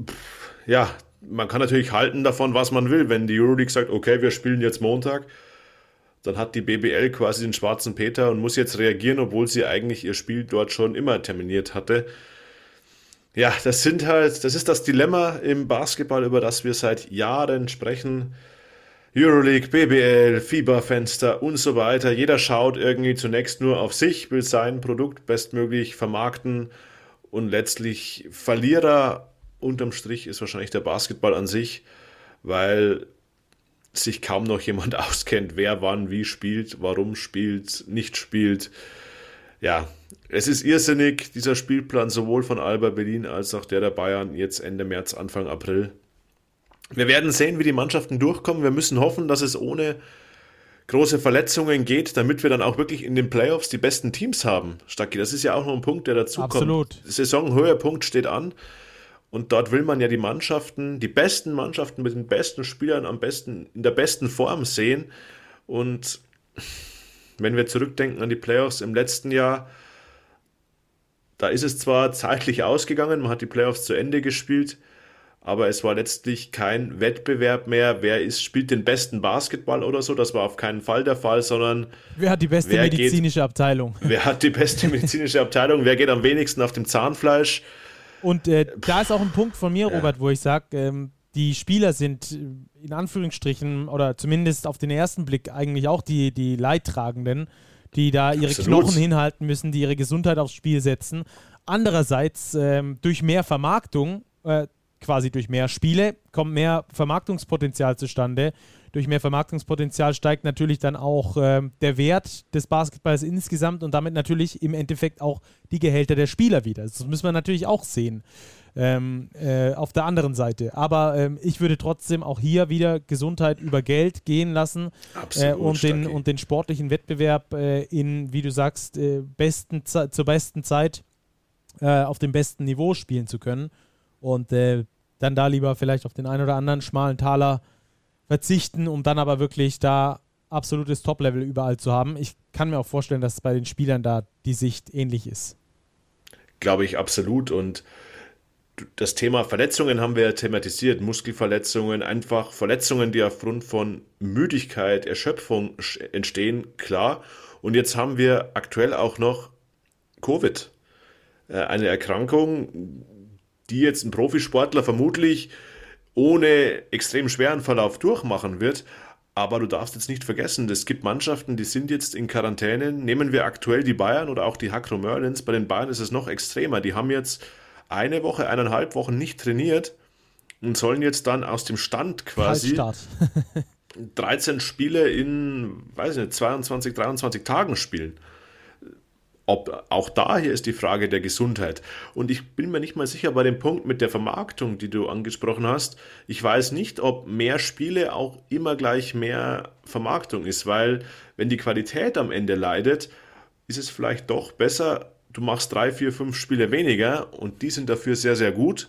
Pff ja, man kann natürlich halten davon, was man will. Wenn die Euroleague sagt, okay, wir spielen jetzt Montag, dann hat die BBL quasi den schwarzen Peter und muss jetzt reagieren, obwohl sie eigentlich ihr Spiel dort schon immer terminiert hatte. Ja, das sind halt, das ist das Dilemma im Basketball, über das wir seit Jahren sprechen. Euroleague, BBL, FIBA-Fenster und so weiter. Jeder schaut irgendwie zunächst nur auf sich, will sein Produkt bestmöglich vermarkten und letztlich Verlierer unterm Strich ist wahrscheinlich der Basketball an sich, weil sich kaum noch jemand auskennt, wer wann wie spielt, warum spielt, nicht spielt. Ja, es ist irrsinnig, dieser Spielplan sowohl von Alba Berlin als auch der der Bayern jetzt Ende März, Anfang April. Wir werden sehen, wie die Mannschaften durchkommen. Wir müssen hoffen, dass es ohne große Verletzungen geht, damit wir dann auch wirklich in den Playoffs die besten Teams haben. Stacki, das ist ja auch noch ein Punkt, der dazu Absolut. kommt. Saisonhöhepunkt steht an. Und dort will man ja die Mannschaften, die besten Mannschaften mit den besten Spielern am besten, in der besten Form sehen. Und wenn wir zurückdenken an die Playoffs im letzten Jahr, da ist es zwar zeitlich ausgegangen, man hat die Playoffs zu Ende gespielt, aber es war letztlich kein Wettbewerb mehr, wer ist, spielt den besten Basketball oder so. Das war auf keinen Fall der Fall, sondern. Wer hat die beste medizinische geht, Abteilung? Wer hat die beste medizinische Abteilung? Wer geht am wenigsten auf dem Zahnfleisch? Und äh, da ist auch ein Punkt von mir, Robert, wo ich sage, ähm, die Spieler sind in Anführungsstrichen oder zumindest auf den ersten Blick eigentlich auch die, die Leidtragenden, die da ihre Absolut. Knochen hinhalten müssen, die ihre Gesundheit aufs Spiel setzen. Andererseits ähm, durch mehr Vermarktung, äh, quasi durch mehr Spiele, kommt mehr Vermarktungspotenzial zustande. Durch mehr Vermarktungspotenzial steigt natürlich dann auch äh, der Wert des Basketballs insgesamt und damit natürlich im Endeffekt auch die Gehälter der Spieler wieder. Das müssen wir natürlich auch sehen. Ähm, äh, auf der anderen Seite. Aber ähm, ich würde trotzdem auch hier wieder Gesundheit über Geld gehen lassen äh, und, den, und den sportlichen Wettbewerb äh, in, wie du sagst, äh, besten zur besten Zeit äh, auf dem besten Niveau spielen zu können. Und äh, dann da lieber vielleicht auf den einen oder anderen schmalen Taler verzichten, um dann aber wirklich da absolutes Top-Level überall zu haben. Ich kann mir auch vorstellen, dass bei den Spielern da die Sicht ähnlich ist. Glaube ich absolut. Und das Thema Verletzungen haben wir ja thematisiert. Muskelverletzungen, einfach Verletzungen, die aufgrund von Müdigkeit, Erschöpfung entstehen, klar. Und jetzt haben wir aktuell auch noch Covid. Äh, eine Erkrankung, die jetzt ein Profisportler vermutlich ohne extrem schweren Verlauf durchmachen wird. Aber du darfst jetzt nicht vergessen, es gibt Mannschaften, die sind jetzt in Quarantäne. Nehmen wir aktuell die Bayern oder auch die Hakro Merlins. Bei den Bayern ist es noch extremer. Die haben jetzt eine Woche, eineinhalb Wochen nicht trainiert und sollen jetzt dann aus dem Stand quasi 13 Spiele in, weiß ich nicht, 22, 23 Tagen spielen ob auch da hier ist die Frage der Gesundheit. Und ich bin mir nicht mal sicher bei dem Punkt mit der Vermarktung, die du angesprochen hast. Ich weiß nicht, ob mehr Spiele auch immer gleich mehr Vermarktung ist, weil wenn die Qualität am Ende leidet, ist es vielleicht doch besser, du machst drei, vier, fünf Spiele weniger und die sind dafür sehr, sehr gut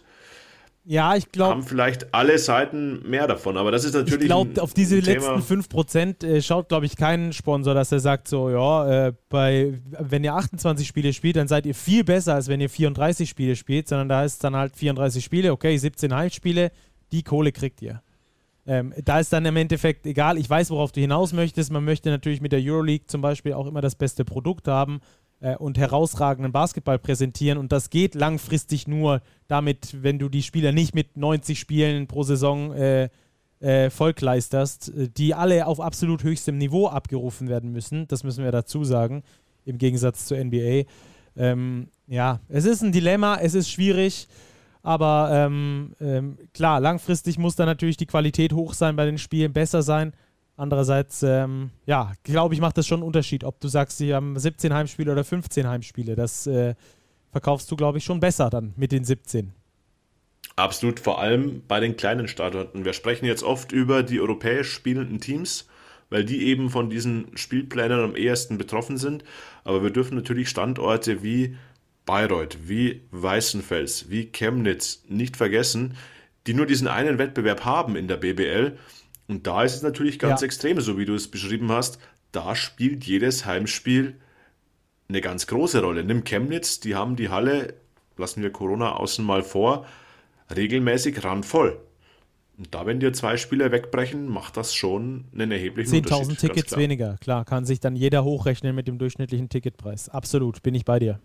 ja, ich glaube. Haben vielleicht alle Seiten mehr davon, aber das ist natürlich. Ich glaube, auf diese letzten 5% äh, schaut, glaube ich, kein Sponsor, dass er sagt, so, ja, äh, bei, wenn ihr 28 Spiele spielt, dann seid ihr viel besser, als wenn ihr 34 Spiele spielt, sondern da ist dann halt 34 Spiele, okay, 17 Heimspiele, die Kohle kriegt ihr. Ähm, da ist dann im Endeffekt egal, ich weiß, worauf du hinaus möchtest. Man möchte natürlich mit der Euroleague zum Beispiel auch immer das beste Produkt haben äh, und herausragenden Basketball präsentieren. Und das geht langfristig nur damit, wenn du die Spieler nicht mit 90 Spielen pro Saison äh, äh, vollkleisterst, äh, die alle auf absolut höchstem Niveau abgerufen werden müssen. Das müssen wir dazu sagen, im Gegensatz zur NBA. Ähm, ja, es ist ein Dilemma, es ist schwierig. Aber ähm, ähm, klar, langfristig muss da natürlich die Qualität hoch sein bei den Spielen, besser sein. Andererseits, ähm, ja, glaube ich, macht das schon einen Unterschied, ob du sagst, sie haben 17 Heimspiele oder 15 Heimspiele. Das äh, verkaufst du, glaube ich, schon besser dann mit den 17. Absolut, vor allem bei den kleinen Standorten. Wir sprechen jetzt oft über die europäisch spielenden Teams, weil die eben von diesen Spielplänen am ehesten betroffen sind. Aber wir dürfen natürlich Standorte wie Bayreuth, wie Weißenfels, wie Chemnitz nicht vergessen, die nur diesen einen Wettbewerb haben in der BBL und da ist es natürlich ganz ja. extrem, so wie du es beschrieben hast. Da spielt jedes Heimspiel eine ganz große Rolle. Nimm Chemnitz, die haben die Halle, lassen wir Corona außen mal vor, regelmäßig randvoll. Und da, wenn dir zwei Spieler wegbrechen, macht das schon einen erheblichen 10 Unterschied. 10.000 Tickets klar. weniger, klar, kann sich dann jeder hochrechnen mit dem durchschnittlichen Ticketpreis. Absolut, bin ich bei dir.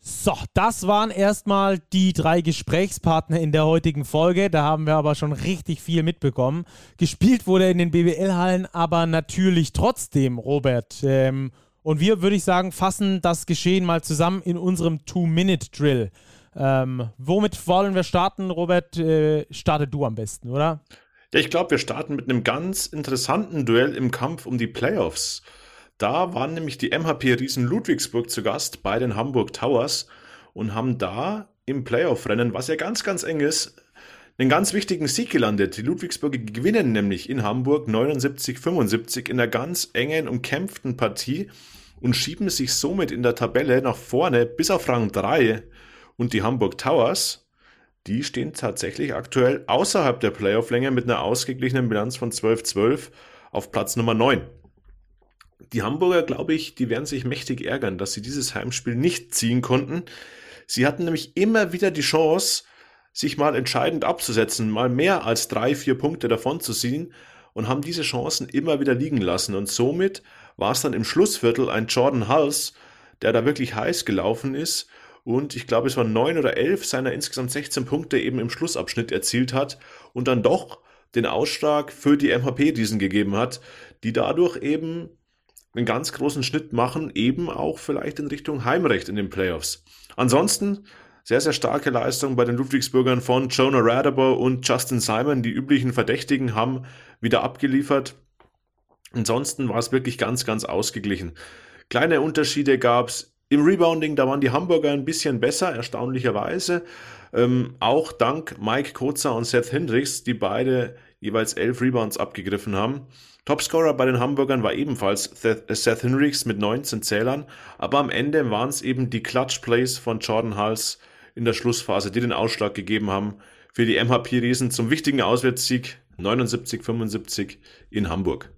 So, das waren erstmal die drei Gesprächspartner in der heutigen Folge. Da haben wir aber schon richtig viel mitbekommen. Gespielt wurde in den BBL-Hallen, aber natürlich trotzdem, Robert. Ähm, und wir, würde ich sagen, fassen das Geschehen mal zusammen in unserem Two-Minute-Drill. Ähm, womit wollen wir starten, Robert? Äh, starte du am besten, oder? Ja, ich glaube, wir starten mit einem ganz interessanten Duell im Kampf um die Playoffs. Da waren nämlich die MHP Riesen Ludwigsburg zu Gast bei den Hamburg Towers und haben da im Playoff-Rennen, was ja ganz, ganz eng ist, einen ganz wichtigen Sieg gelandet. Die Ludwigsburger gewinnen nämlich in Hamburg 79-75 in einer ganz engen, umkämpften Partie und schieben sich somit in der Tabelle nach vorne bis auf Rang 3. Und die Hamburg Towers, die stehen tatsächlich aktuell außerhalb der Playoff-Länge mit einer ausgeglichenen Bilanz von 12-12 auf Platz Nummer 9 die Hamburger, glaube ich, die werden sich mächtig ärgern, dass sie dieses Heimspiel nicht ziehen konnten. Sie hatten nämlich immer wieder die Chance, sich mal entscheidend abzusetzen, mal mehr als drei, vier Punkte davon zu ziehen und haben diese Chancen immer wieder liegen lassen. Und somit war es dann im Schlussviertel ein Jordan Hals, der da wirklich heiß gelaufen ist und ich glaube, es waren neun oder elf seiner insgesamt 16 Punkte eben im Schlussabschnitt erzielt hat und dann doch den Ausschlag für die MHP-Riesen gegeben hat, die dadurch eben einen ganz großen Schnitt machen, eben auch vielleicht in Richtung Heimrecht in den Playoffs. Ansonsten sehr, sehr starke Leistung bei den Ludwigsburgern von Jonah Radaber und Justin Simon. Die üblichen Verdächtigen haben wieder abgeliefert. Ansonsten war es wirklich ganz, ganz ausgeglichen. Kleine Unterschiede gab es im Rebounding, da waren die Hamburger ein bisschen besser, erstaunlicherweise. Ähm, auch dank Mike Kozer und Seth Hendricks, die beide jeweils elf Rebounds abgegriffen haben. Topscorer bei den Hamburgern war ebenfalls Seth Hendricks mit 19 Zählern, aber am Ende waren es eben die Clutch Plays von Jordan Hals, in der Schlussphase, die den Ausschlag gegeben haben für die MHP-Riesen zum wichtigen Auswärtssieg 79-75 in Hamburg.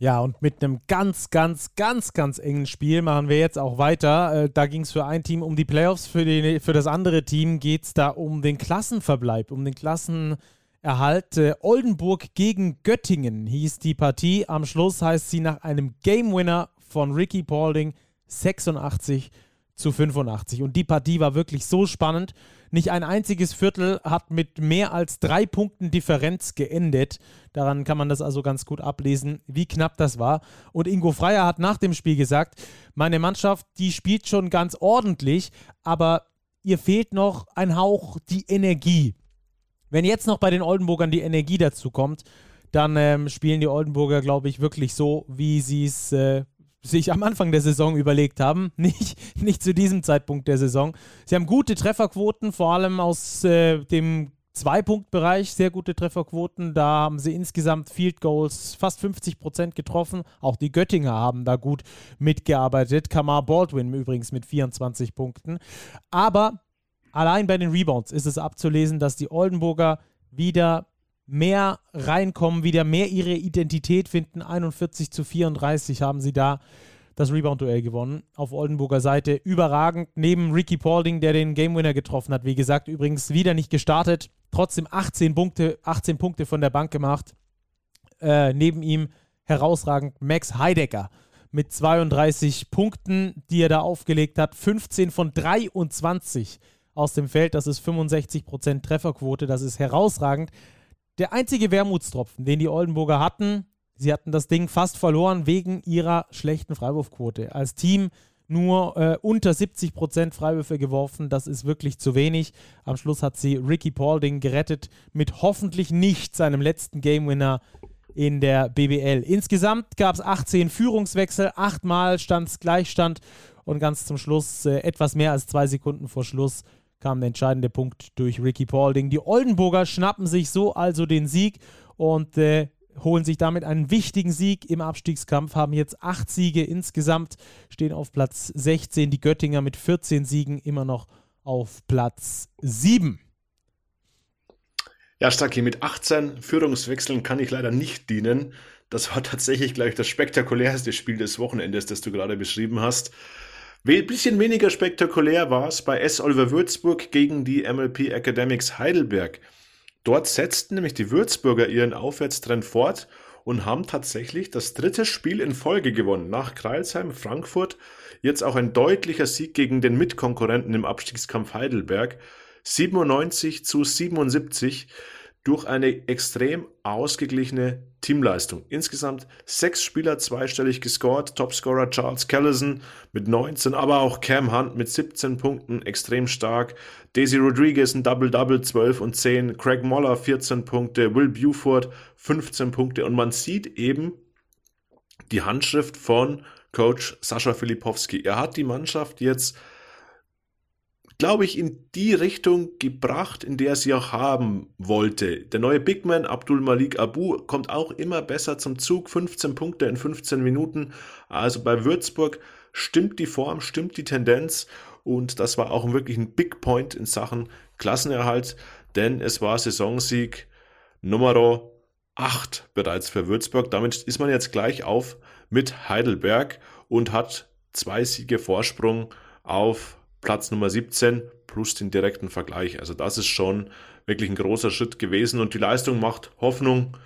Ja, und mit einem ganz, ganz, ganz, ganz engen Spiel machen wir jetzt auch weiter. Äh, da ging es für ein Team um die Playoffs, für, die, für das andere Team geht es da um den Klassenverbleib, um den Klassenerhalt. Äh, Oldenburg gegen Göttingen hieß die Partie. Am Schluss heißt sie nach einem Game Winner von Ricky Paulding 86 zu 85. Und die Partie war wirklich so spannend. Nicht ein einziges Viertel hat mit mehr als drei Punkten Differenz geendet. Daran kann man das also ganz gut ablesen, wie knapp das war. Und Ingo Freier hat nach dem Spiel gesagt, meine Mannschaft, die spielt schon ganz ordentlich, aber ihr fehlt noch ein Hauch die Energie. Wenn jetzt noch bei den Oldenburgern die Energie dazu kommt, dann ähm, spielen die Oldenburger, glaube ich, wirklich so, wie sie es äh, sich am Anfang der Saison überlegt haben, nicht, nicht zu diesem Zeitpunkt der Saison. Sie haben gute Trefferquoten, vor allem aus äh, dem Zwei-Punkt-Bereich, sehr gute Trefferquoten. Da haben sie insgesamt Field Goals fast 50 Prozent getroffen. Auch die Göttinger haben da gut mitgearbeitet. Kamar Baldwin übrigens mit 24 Punkten. Aber allein bei den Rebounds ist es abzulesen, dass die Oldenburger wieder mehr reinkommen, wieder mehr ihre Identität finden. 41 zu 34 haben sie da das Rebound-Duell gewonnen. Auf Oldenburger Seite überragend. Neben Ricky Paulding, der den Game Winner getroffen hat. Wie gesagt, übrigens wieder nicht gestartet. Trotzdem 18 Punkte, 18 Punkte von der Bank gemacht. Äh, neben ihm herausragend Max Heidecker mit 32 Punkten, die er da aufgelegt hat. 15 von 23 aus dem Feld. Das ist 65% Trefferquote. Das ist herausragend der einzige Wermutstropfen, den die Oldenburger hatten, sie hatten das Ding fast verloren wegen ihrer schlechten Freiwurfquote. Als Team nur äh, unter 70% Freiwürfe geworfen, das ist wirklich zu wenig. Am Schluss hat sie Ricky Paulding gerettet mit hoffentlich nicht seinem letzten Game Winner in der BBL. Insgesamt gab es 18 Führungswechsel, achtmal stand es Gleichstand und ganz zum Schluss, äh, etwas mehr als zwei Sekunden vor Schluss, kam der entscheidende Punkt durch Ricky Paulding. Die Oldenburger schnappen sich so also den Sieg und äh, holen sich damit einen wichtigen Sieg im Abstiegskampf, haben jetzt acht Siege insgesamt, stehen auf Platz 16. Die Göttinger mit 14 Siegen immer noch auf Platz 7. Ja, Stacki, mit 18 Führungswechseln kann ich leider nicht dienen. Das war tatsächlich gleich das spektakulärste Spiel des Wochenendes, das du gerade beschrieben hast. Ein bisschen weniger spektakulär war es bei S. Oliver Würzburg gegen die MLP Academics Heidelberg. Dort setzten nämlich die Würzburger ihren Aufwärtstrend fort und haben tatsächlich das dritte Spiel in Folge gewonnen. Nach Kreilsheim, Frankfurt, jetzt auch ein deutlicher Sieg gegen den Mitkonkurrenten im Abstiegskampf Heidelberg. 97 zu 77 durch eine extrem ausgeglichene Teamleistung. Insgesamt sechs Spieler zweistellig gescored. Topscorer Charles Callison mit 19, aber auch Cam Hunt mit 17 Punkten, extrem stark. Daisy Rodriguez ein Double-Double, 12 und 10. Craig Moller 14 Punkte. Will Buford 15 Punkte. Und man sieht eben die Handschrift von Coach Sascha Filipowski. Er hat die Mannschaft jetzt glaube ich, in die Richtung gebracht, in der sie auch haben wollte. Der neue Bigman Abdul Malik Abu kommt auch immer besser zum Zug. 15 Punkte in 15 Minuten. Also bei Würzburg stimmt die Form, stimmt die Tendenz. Und das war auch wirklich ein Big Point in Sachen Klassenerhalt, denn es war Saisonsieg Nummer 8 bereits für Würzburg. Damit ist man jetzt gleich auf mit Heidelberg und hat zwei Siege Vorsprung auf Platz Nummer 17 plus den direkten Vergleich. Also das ist schon wirklich ein großer Schritt gewesen und die Leistung macht Hoffnung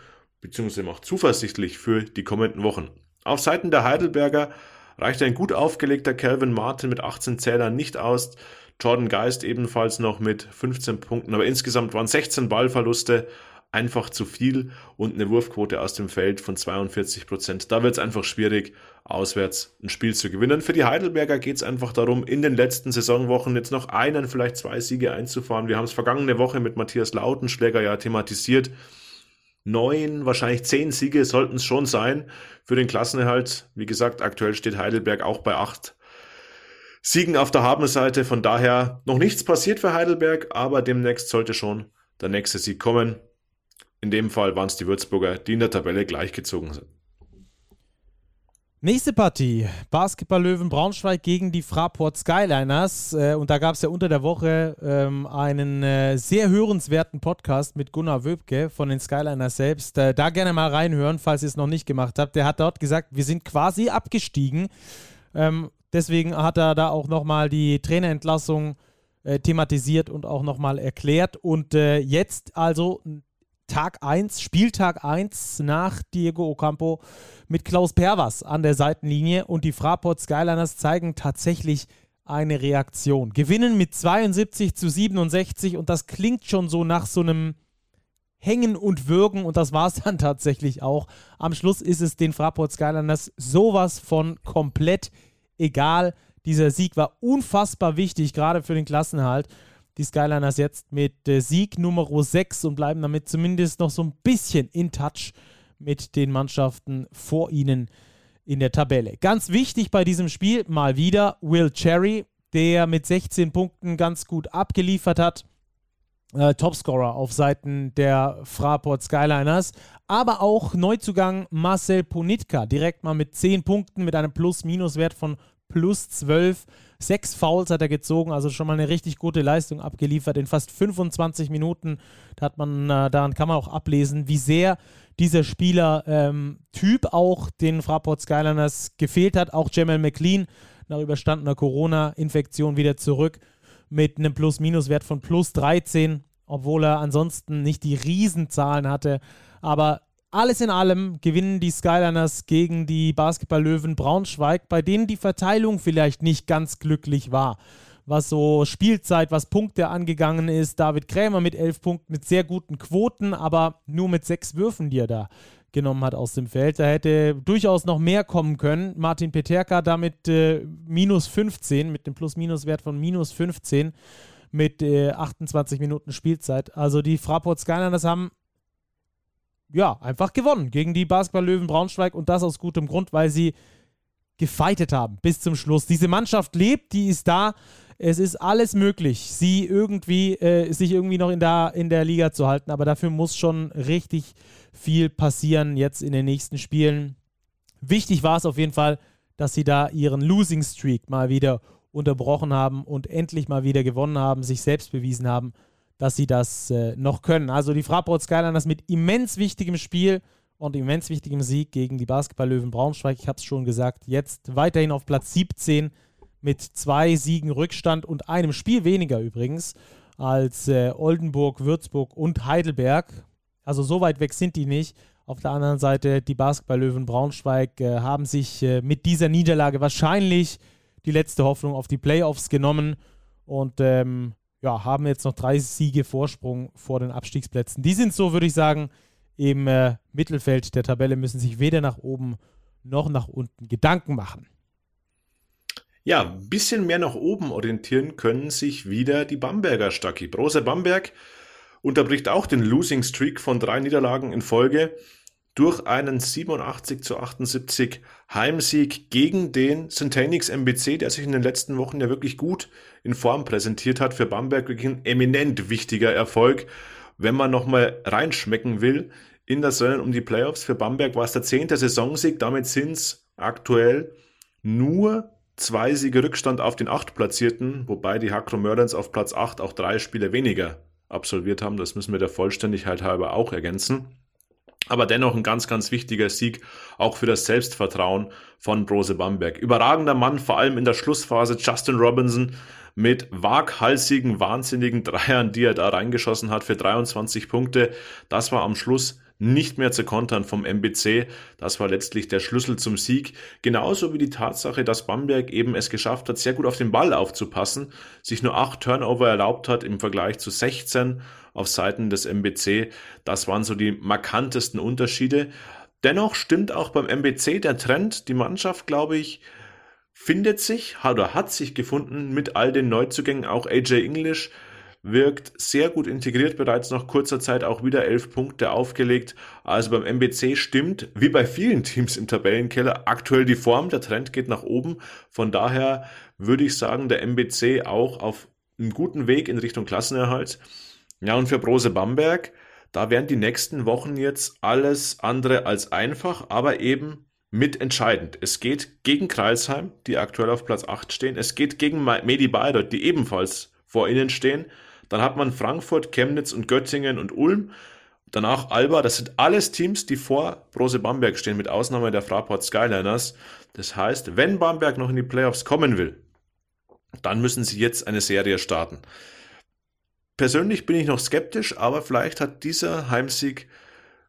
bzw. macht zuversichtlich für die kommenden Wochen. Auf Seiten der Heidelberger reicht ein gut aufgelegter Calvin Martin mit 18 Zählern nicht aus. Jordan Geist ebenfalls noch mit 15 Punkten, aber insgesamt waren 16 Ballverluste einfach zu viel und eine Wurfquote aus dem Feld von 42 Prozent. Da wird es einfach schwierig, auswärts ein Spiel zu gewinnen. Für die Heidelberger geht es einfach darum, in den letzten Saisonwochen jetzt noch einen, vielleicht zwei Siege einzufahren. Wir haben es vergangene Woche mit Matthias Lautenschläger ja thematisiert. Neun, wahrscheinlich zehn Siege sollten es schon sein für den Klassenerhalt. Wie gesagt, aktuell steht Heidelberg auch bei acht Siegen auf der Habenseite. Von daher noch nichts passiert für Heidelberg, aber demnächst sollte schon der nächste Sieg kommen. In dem Fall waren es die Würzburger, die in der Tabelle gleichgezogen sind. Nächste Partie, Basketball-Löwen Braunschweig gegen die Fraport Skyliners. Äh, und da gab es ja unter der Woche ähm, einen äh, sehr hörenswerten Podcast mit Gunnar Wöbke von den Skyliners selbst. Äh, da gerne mal reinhören, falls ihr es noch nicht gemacht habt. Der hat dort gesagt, wir sind quasi abgestiegen. Ähm, deswegen hat er da auch nochmal die Trainerentlassung thematisiert und auch nochmal erklärt. Und jetzt also Tag 1, Spieltag 1 nach Diego Ocampo mit Klaus Pervas an der Seitenlinie und die Fraport Skyliners zeigen tatsächlich eine Reaktion. Gewinnen mit 72 zu 67 und das klingt schon so nach so einem Hängen und Würgen und das war es dann tatsächlich auch. Am Schluss ist es den Fraport Skyliners sowas von komplett egal. Dieser Sieg war unfassbar wichtig, gerade für den Klassenhalt die Skyliners jetzt mit äh, Sieg Nummer 6 und bleiben damit zumindest noch so ein bisschen in Touch mit den Mannschaften vor ihnen in der Tabelle. Ganz wichtig bei diesem Spiel mal wieder Will Cherry, der mit 16 Punkten ganz gut abgeliefert hat. Äh, Topscorer auf Seiten der Fraport Skyliners, aber auch Neuzugang Marcel Ponitka, direkt mal mit 10 Punkten mit einem Plus-Minus-Wert von plus 12. Sechs Fouls hat er gezogen, also schon mal eine richtig gute Leistung abgeliefert in fast 25 Minuten. Da hat man, äh, daran kann man auch ablesen, wie sehr dieser Spieler-Typ ähm, auch den Fraport Skyliners gefehlt hat. Auch Jamal McLean nach überstandener Corona-Infektion wieder zurück mit einem Plus-Minus-Wert von plus 13, obwohl er ansonsten nicht die Riesenzahlen hatte. Aber alles in allem gewinnen die Skyliners gegen die Basketball-Löwen Braunschweig, bei denen die Verteilung vielleicht nicht ganz glücklich war. Was so Spielzeit, was Punkte angegangen ist. David Krämer mit elf Punkten, mit sehr guten Quoten, aber nur mit sechs Würfen, die er da genommen hat aus dem Feld. Da hätte durchaus noch mehr kommen können. Martin Peterka damit äh, minus 15, mit dem Plus-Minus-Wert von minus 15 mit äh, 28 Minuten Spielzeit. Also die Fraport Skyliners haben ja, einfach gewonnen gegen die Basketball-Löwen Braunschweig und das aus gutem Grund, weil sie gefeitet haben bis zum Schluss. Diese Mannschaft lebt, die ist da. Es ist alles möglich, sie irgendwie, äh, sich irgendwie noch in der, in der Liga zu halten, aber dafür muss schon richtig viel passieren jetzt in den nächsten Spielen. Wichtig war es auf jeden Fall, dass sie da ihren Losing Streak mal wieder unterbrochen haben und endlich mal wieder gewonnen haben, sich selbst bewiesen haben dass sie das äh, noch können. Also die Fraport Skyliners mit immens wichtigem Spiel und immens wichtigem Sieg gegen die Basketball-Löwen Braunschweig. Ich habe es schon gesagt, jetzt weiterhin auf Platz 17 mit zwei Siegen Rückstand und einem Spiel weniger übrigens als äh, Oldenburg, Würzburg und Heidelberg. Also so weit weg sind die nicht. Auf der anderen Seite, die Basketball-Löwen Braunschweig äh, haben sich äh, mit dieser Niederlage wahrscheinlich die letzte Hoffnung auf die Playoffs genommen. Und ähm, ja, haben jetzt noch drei Siege Vorsprung vor den Abstiegsplätzen. Die sind so, würde ich sagen, im äh, Mittelfeld der Tabelle, müssen sich weder nach oben noch nach unten Gedanken machen. Ja, ein bisschen mehr nach oben orientieren können sich wieder die Bamberger Stacki. Brose Bamberg unterbricht auch den Losing Streak von drei Niederlagen in Folge durch einen 87 zu 78 Heimsieg gegen den Centenix MBC, der sich in den letzten Wochen ja wirklich gut in Form präsentiert hat. Für Bamberg wirklich ein eminent wichtiger Erfolg, wenn man nochmal reinschmecken will in das Rennen um die Playoffs. Für Bamberg war es der zehnte Saisonsieg, damit sind es aktuell nur zwei Siege Rückstand auf den acht Platzierten, wobei die Hakro Mörderns auf Platz 8 auch drei Spiele weniger absolviert haben. Das müssen wir der Vollständigkeit halber auch ergänzen. Aber dennoch ein ganz, ganz wichtiger Sieg, auch für das Selbstvertrauen von Brose Bamberg. Überragender Mann, vor allem in der Schlussphase, Justin Robinson mit waghalsigen, wahnsinnigen Dreiern, die er da reingeschossen hat für 23 Punkte. Das war am Schluss nicht mehr zu kontern vom MBC. Das war letztlich der Schlüssel zum Sieg. Genauso wie die Tatsache, dass Bamberg eben es geschafft hat, sehr gut auf den Ball aufzupassen, sich nur acht Turnover erlaubt hat im Vergleich zu 16 auf Seiten des MBC. Das waren so die markantesten Unterschiede. Dennoch stimmt auch beim MBC der Trend. Die Mannschaft, glaube ich, findet sich oder hat sich gefunden mit all den Neuzugängen. Auch AJ English wirkt sehr gut integriert, bereits nach kurzer Zeit auch wieder elf Punkte aufgelegt. Also beim MBC stimmt, wie bei vielen Teams im Tabellenkeller, aktuell die Form, der Trend geht nach oben. Von daher würde ich sagen, der MBC auch auf einem guten Weg in Richtung Klassenerhalt. Ja, und für Brose Bamberg, da werden die nächsten Wochen jetzt alles andere als einfach, aber eben mitentscheidend. Es geht gegen Kreilsheim, die aktuell auf Platz 8 stehen. Es geht gegen Medi Bayreuth, die ebenfalls vor ihnen stehen. Dann hat man Frankfurt, Chemnitz und Göttingen und Ulm. Danach Alba, das sind alles Teams, die vor Brose Bamberg stehen, mit Ausnahme der Fraport Skyliners. Das heißt, wenn Bamberg noch in die Playoffs kommen will, dann müssen sie jetzt eine Serie starten. Persönlich bin ich noch skeptisch, aber vielleicht hat dieser Heimsieg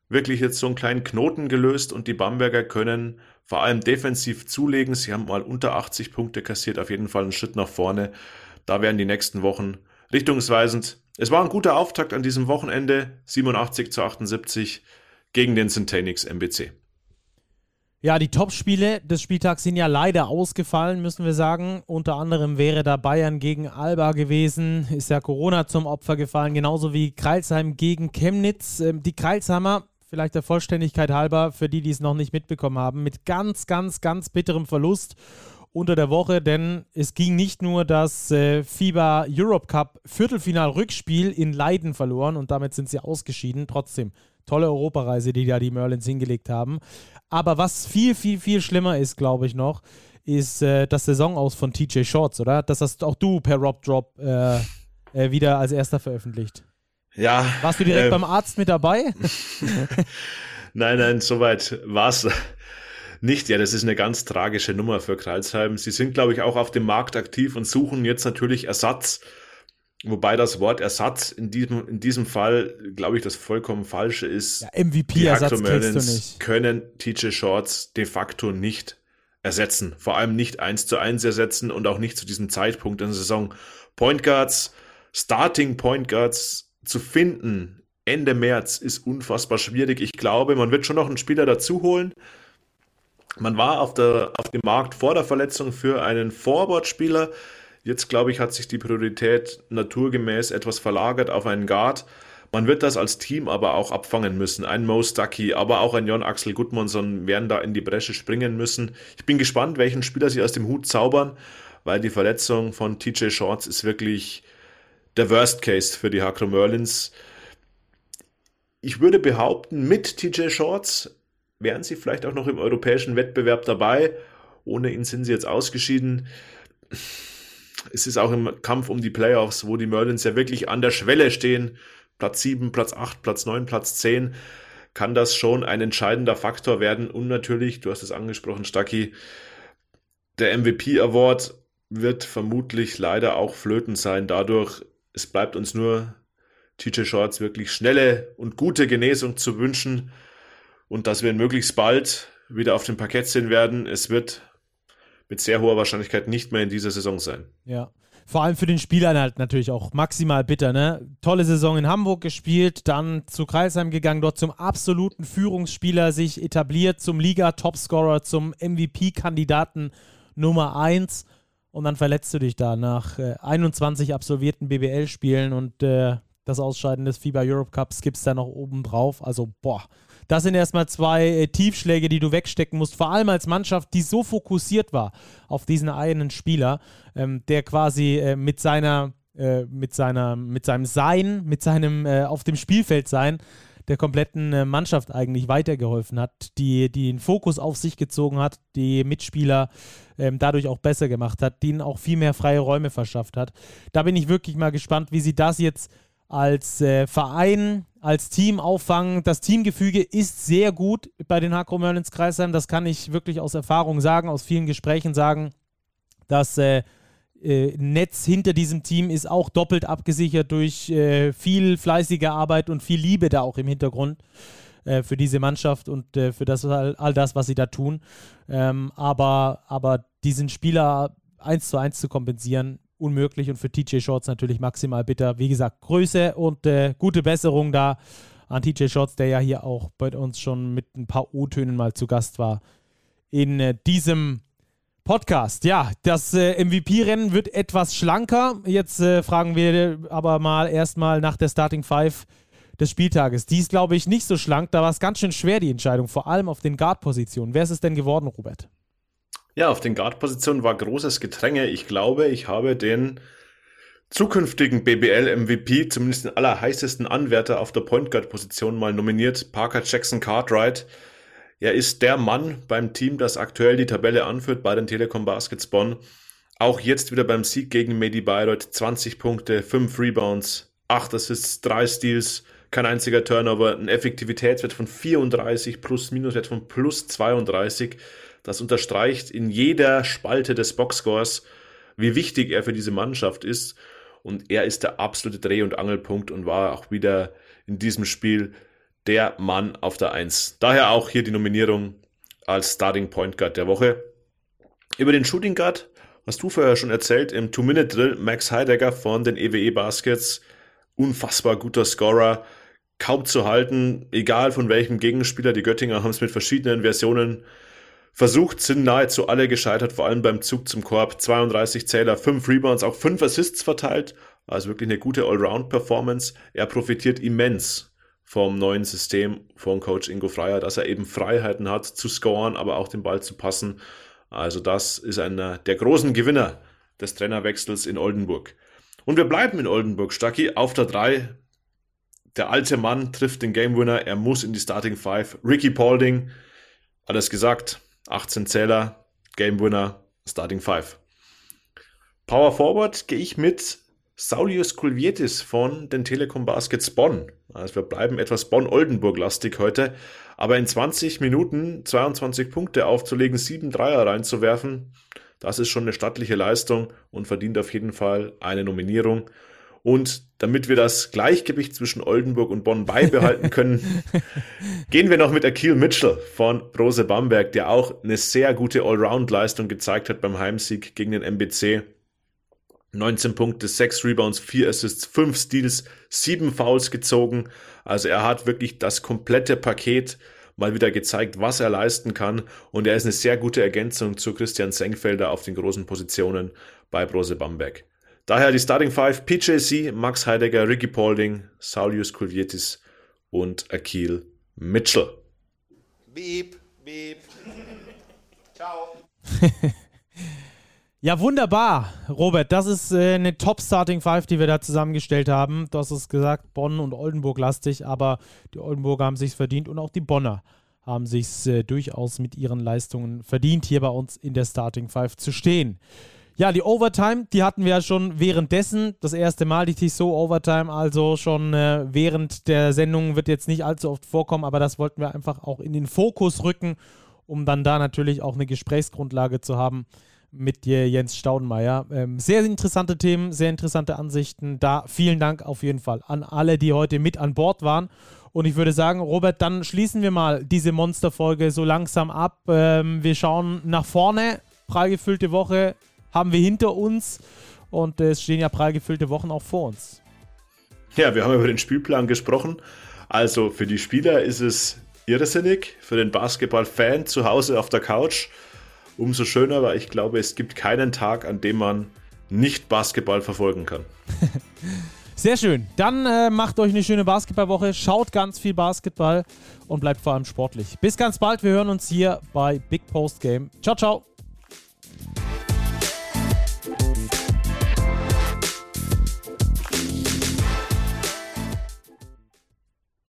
wirklich jetzt so einen kleinen Knoten gelöst und die Bamberger können vor allem defensiv zulegen. Sie haben mal unter 80 Punkte kassiert, auf jeden Fall einen Schritt nach vorne. Da werden die nächsten Wochen richtungsweisend. Es war ein guter Auftakt an diesem Wochenende, 87 zu 78 gegen den Centenix MBC. Ja, die Topspiele des Spieltags sind ja leider ausgefallen, müssen wir sagen. Unter anderem wäre da Bayern gegen Alba gewesen, ist ja Corona zum Opfer gefallen, genauso wie Kreilsheim gegen Chemnitz. Ähm, die Kreilsheimer, vielleicht der Vollständigkeit halber, für die, die es noch nicht mitbekommen haben, mit ganz, ganz, ganz bitterem Verlust unter der Woche, denn es ging nicht nur das äh, FIBA Europe Cup Viertelfinal-Rückspiel in Leiden verloren und damit sind sie ausgeschieden. Trotzdem tolle Europareise, die da die Merlins hingelegt haben. Aber was viel, viel, viel schlimmer ist, glaube ich noch, ist äh, das Saisonaus von TJ Shorts, oder? Das hast auch du per Rob Drop äh, äh, wieder als erster veröffentlicht. Ja. Warst du direkt äh, beim Arzt mit dabei? nein, nein, soweit war es nicht. Ja, das ist eine ganz tragische Nummer für Kreilsheim. Sie sind, glaube ich, auch auf dem Markt aktiv und suchen jetzt natürlich Ersatz. Wobei das Wort Ersatz in diesem, in diesem Fall, glaube ich, das vollkommen falsche ist. Ja, MVP-Ersatz kriegst du nicht. können TJ Shorts de facto nicht ersetzen. Vor allem nicht eins zu eins ersetzen und auch nicht zu diesem Zeitpunkt in der Saison. Point Guards, Starting Point Guards zu finden Ende März ist unfassbar schwierig. Ich glaube, man wird schon noch einen Spieler dazu holen. Man war auf, der, auf dem Markt vor der Verletzung für einen Forward-Spieler. Jetzt, glaube ich, hat sich die Priorität naturgemäß etwas verlagert auf einen Guard. Man wird das als Team aber auch abfangen müssen. Ein Mo Stucky, aber auch ein Jon Axel Gudmundsson werden da in die Bresche springen müssen. Ich bin gespannt, welchen Spieler sie aus dem Hut zaubern, weil die Verletzung von TJ Shorts ist wirklich der Worst Case für die Hakro Merlins. Ich würde behaupten, mit TJ Shorts wären sie vielleicht auch noch im europäischen Wettbewerb dabei. Ohne ihn sind sie jetzt ausgeschieden. Es ist auch im Kampf um die Playoffs, wo die Merlins ja wirklich an der Schwelle stehen. Platz 7, Platz 8, Platz 9, Platz 10 kann das schon ein entscheidender Faktor werden. Und natürlich, du hast es angesprochen, Stucky, der MVP Award wird vermutlich leider auch flöten sein. Dadurch, es bleibt uns nur TJ Shorts wirklich schnelle und gute Genesung zu wünschen und dass wir ihn möglichst bald wieder auf dem Parkett sehen werden. Es wird mit sehr hoher Wahrscheinlichkeit nicht mehr in dieser Saison sein. Ja. Vor allem für den Spieler halt natürlich auch maximal bitter, ne? Tolle Saison in Hamburg gespielt, dann zu Kreisheim gegangen, dort zum absoluten Führungsspieler sich etabliert, zum Liga-Topscorer, zum MVP-Kandidaten Nummer 1 und dann verletzt du dich da nach äh, 21 absolvierten BBL-Spielen und äh, das Ausscheiden des FIBA Europe Cups gibt es da noch oben drauf. Also, boah, das sind erstmal zwei äh, Tiefschläge, die du wegstecken musst, vor allem als Mannschaft, die so fokussiert war auf diesen einen Spieler, ähm, der quasi äh, mit seiner, äh, mit seiner, mit seinem Sein, mit seinem äh, auf dem Spielfeld sein, der kompletten äh, Mannschaft eigentlich weitergeholfen hat, die, die den Fokus auf sich gezogen hat, die Mitspieler ähm, dadurch auch besser gemacht hat, denen auch viel mehr freie Räume verschafft hat. Da bin ich wirklich mal gespannt, wie sie das jetzt als äh, Verein, als Team auffangen. Das Teamgefüge ist sehr gut bei den Hakro Merlins Kreisheim. Das kann ich wirklich aus Erfahrung sagen, aus vielen Gesprächen sagen. Das äh, äh, Netz hinter diesem Team ist auch doppelt abgesichert durch äh, viel fleißige Arbeit und viel Liebe da auch im Hintergrund. äh, für diese Mannschaft und für das, all, all, das, was sie da tun. Ähm, aber, aber diesen Spieler eins zu eins zu kompensieren, unmöglich und für TJ Shorts natürlich maximal bitter. Wie gesagt, Größe und äh, gute Besserung da an TJ Shorts, der ja hier auch bei uns schon mit ein paar O-Tönen mal zu Gast war in äh, diesem Podcast. Ja, das äh, MVP-Rennen wird etwas schlanker. Jetzt äh, fragen wir aber mal erstmal nach der Starting Five des Spieltages. Die ist, glaube ich, nicht so schlank. Da war es ganz schön schwer, die Entscheidung, vor allem auf den Guard-Positionen. Wer ist es denn geworden, Robert? Ja, auf den Guard-Positionen war großes Gedränge. Ich glaube, ich habe den zukünftigen BBL-MVP, zumindest den allerheißesten Anwärter auf der Point Guard-Position mal nominiert, Parker Jackson Cartwright. Er ist der Mann beim Team, das aktuell die Tabelle anführt bei den Telekom Baskets Bonn. Auch jetzt wieder beim Sieg gegen Medi Bayreuth 20 Punkte, 5 Rebounds, 8 Assists, 3 Steals, kein einziger Turnover, ein Effektivitätswert von 34 plus Minuswert von plus 32. Das unterstreicht in jeder Spalte des Boxscores, wie wichtig er für diese Mannschaft ist. Und er ist der absolute Dreh- und Angelpunkt und war auch wieder in diesem Spiel der Mann auf der Eins. Daher auch hier die Nominierung als Starting Point Guard der Woche. Über den Shooting Guard hast du vorher schon erzählt im Two-Minute-Drill Max Heidegger von den EWE e Baskets. Unfassbar guter Scorer, kaum zu halten, egal von welchem Gegenspieler. Die Göttinger haben es mit verschiedenen Versionen versucht, sind nahezu alle gescheitert, vor allem beim Zug zum Korb. 32 Zähler, 5 Rebounds, auch 5 Assists verteilt. Also wirklich eine gute Allround-Performance. Er profitiert immens vom neuen System von Coach Ingo Freier, dass er eben Freiheiten hat zu scoren, aber auch den Ball zu passen. Also das ist einer der großen Gewinner des Trainerwechsels in Oldenburg. Und wir bleiben in Oldenburg. Stucky auf der 3. Der alte Mann trifft den Game Winner. Er muss in die Starting Five. Ricky Paulding, alles gesagt. 18 Zähler, Game Winner, Starting Five. Power Forward gehe ich mit Saulius Kulvietis von den Telekom Baskets Bonn. Also wir bleiben etwas Bonn-Oldenburg-lastig heute. Aber in 20 Minuten 22 Punkte aufzulegen, 7 Dreier reinzuwerfen, das ist schon eine stattliche Leistung und verdient auf jeden Fall eine Nominierung. Und damit wir das Gleichgewicht zwischen Oldenburg und Bonn beibehalten können, gehen wir noch mit Akil Mitchell von Rose Bamberg, der auch eine sehr gute Allround-Leistung gezeigt hat beim Heimsieg gegen den MBC. 19 Punkte, 6 Rebounds, 4 Assists, 5 Steals, 7 Fouls gezogen. Also er hat wirklich das komplette Paket mal wieder gezeigt, was er leisten kann. Und er ist eine sehr gute Ergänzung zu Christian Senkfelder auf den großen Positionen bei Brose Bamberg. Daher die Starting Five, PJC, Max Heidegger, Ricky Paulding, Saulius Kulvietis und Akil Mitchell. Beep, beep. Ciao. ja, wunderbar, Robert. Das ist äh, eine Top-Starting Five, die wir da zusammengestellt haben. Du hast es gesagt, Bonn und Oldenburg lastig, aber die Oldenburger haben sich verdient und auch die Bonner haben sich äh, durchaus mit ihren Leistungen verdient, hier bei uns in der Starting Five zu stehen. Ja, die Overtime, die hatten wir ja schon währenddessen. Das erste Mal die Tissot Overtime, also schon äh, während der Sendung wird jetzt nicht allzu oft vorkommen, aber das wollten wir einfach auch in den Fokus rücken, um dann da natürlich auch eine Gesprächsgrundlage zu haben mit dir, Jens Staudenmeier. Ähm, sehr interessante Themen, sehr interessante Ansichten. Da vielen Dank auf jeden Fall an alle, die heute mit an Bord waren. Und ich würde sagen, Robert, dann schließen wir mal diese Monsterfolge so langsam ab. Ähm, wir schauen nach vorne. Prall gefüllte Woche haben wir hinter uns und es stehen ja prall gefüllte Wochen auch vor uns. Ja, wir haben über den Spielplan gesprochen. Also für die Spieler ist es irrsinnig, für den Basketball-Fan zu Hause auf der Couch umso schöner, weil ich glaube, es gibt keinen Tag, an dem man nicht Basketball verfolgen kann. Sehr schön. Dann äh, macht euch eine schöne Basketballwoche, schaut ganz viel Basketball und bleibt vor allem sportlich. Bis ganz bald. Wir hören uns hier bei Big Post Game. Ciao, ciao.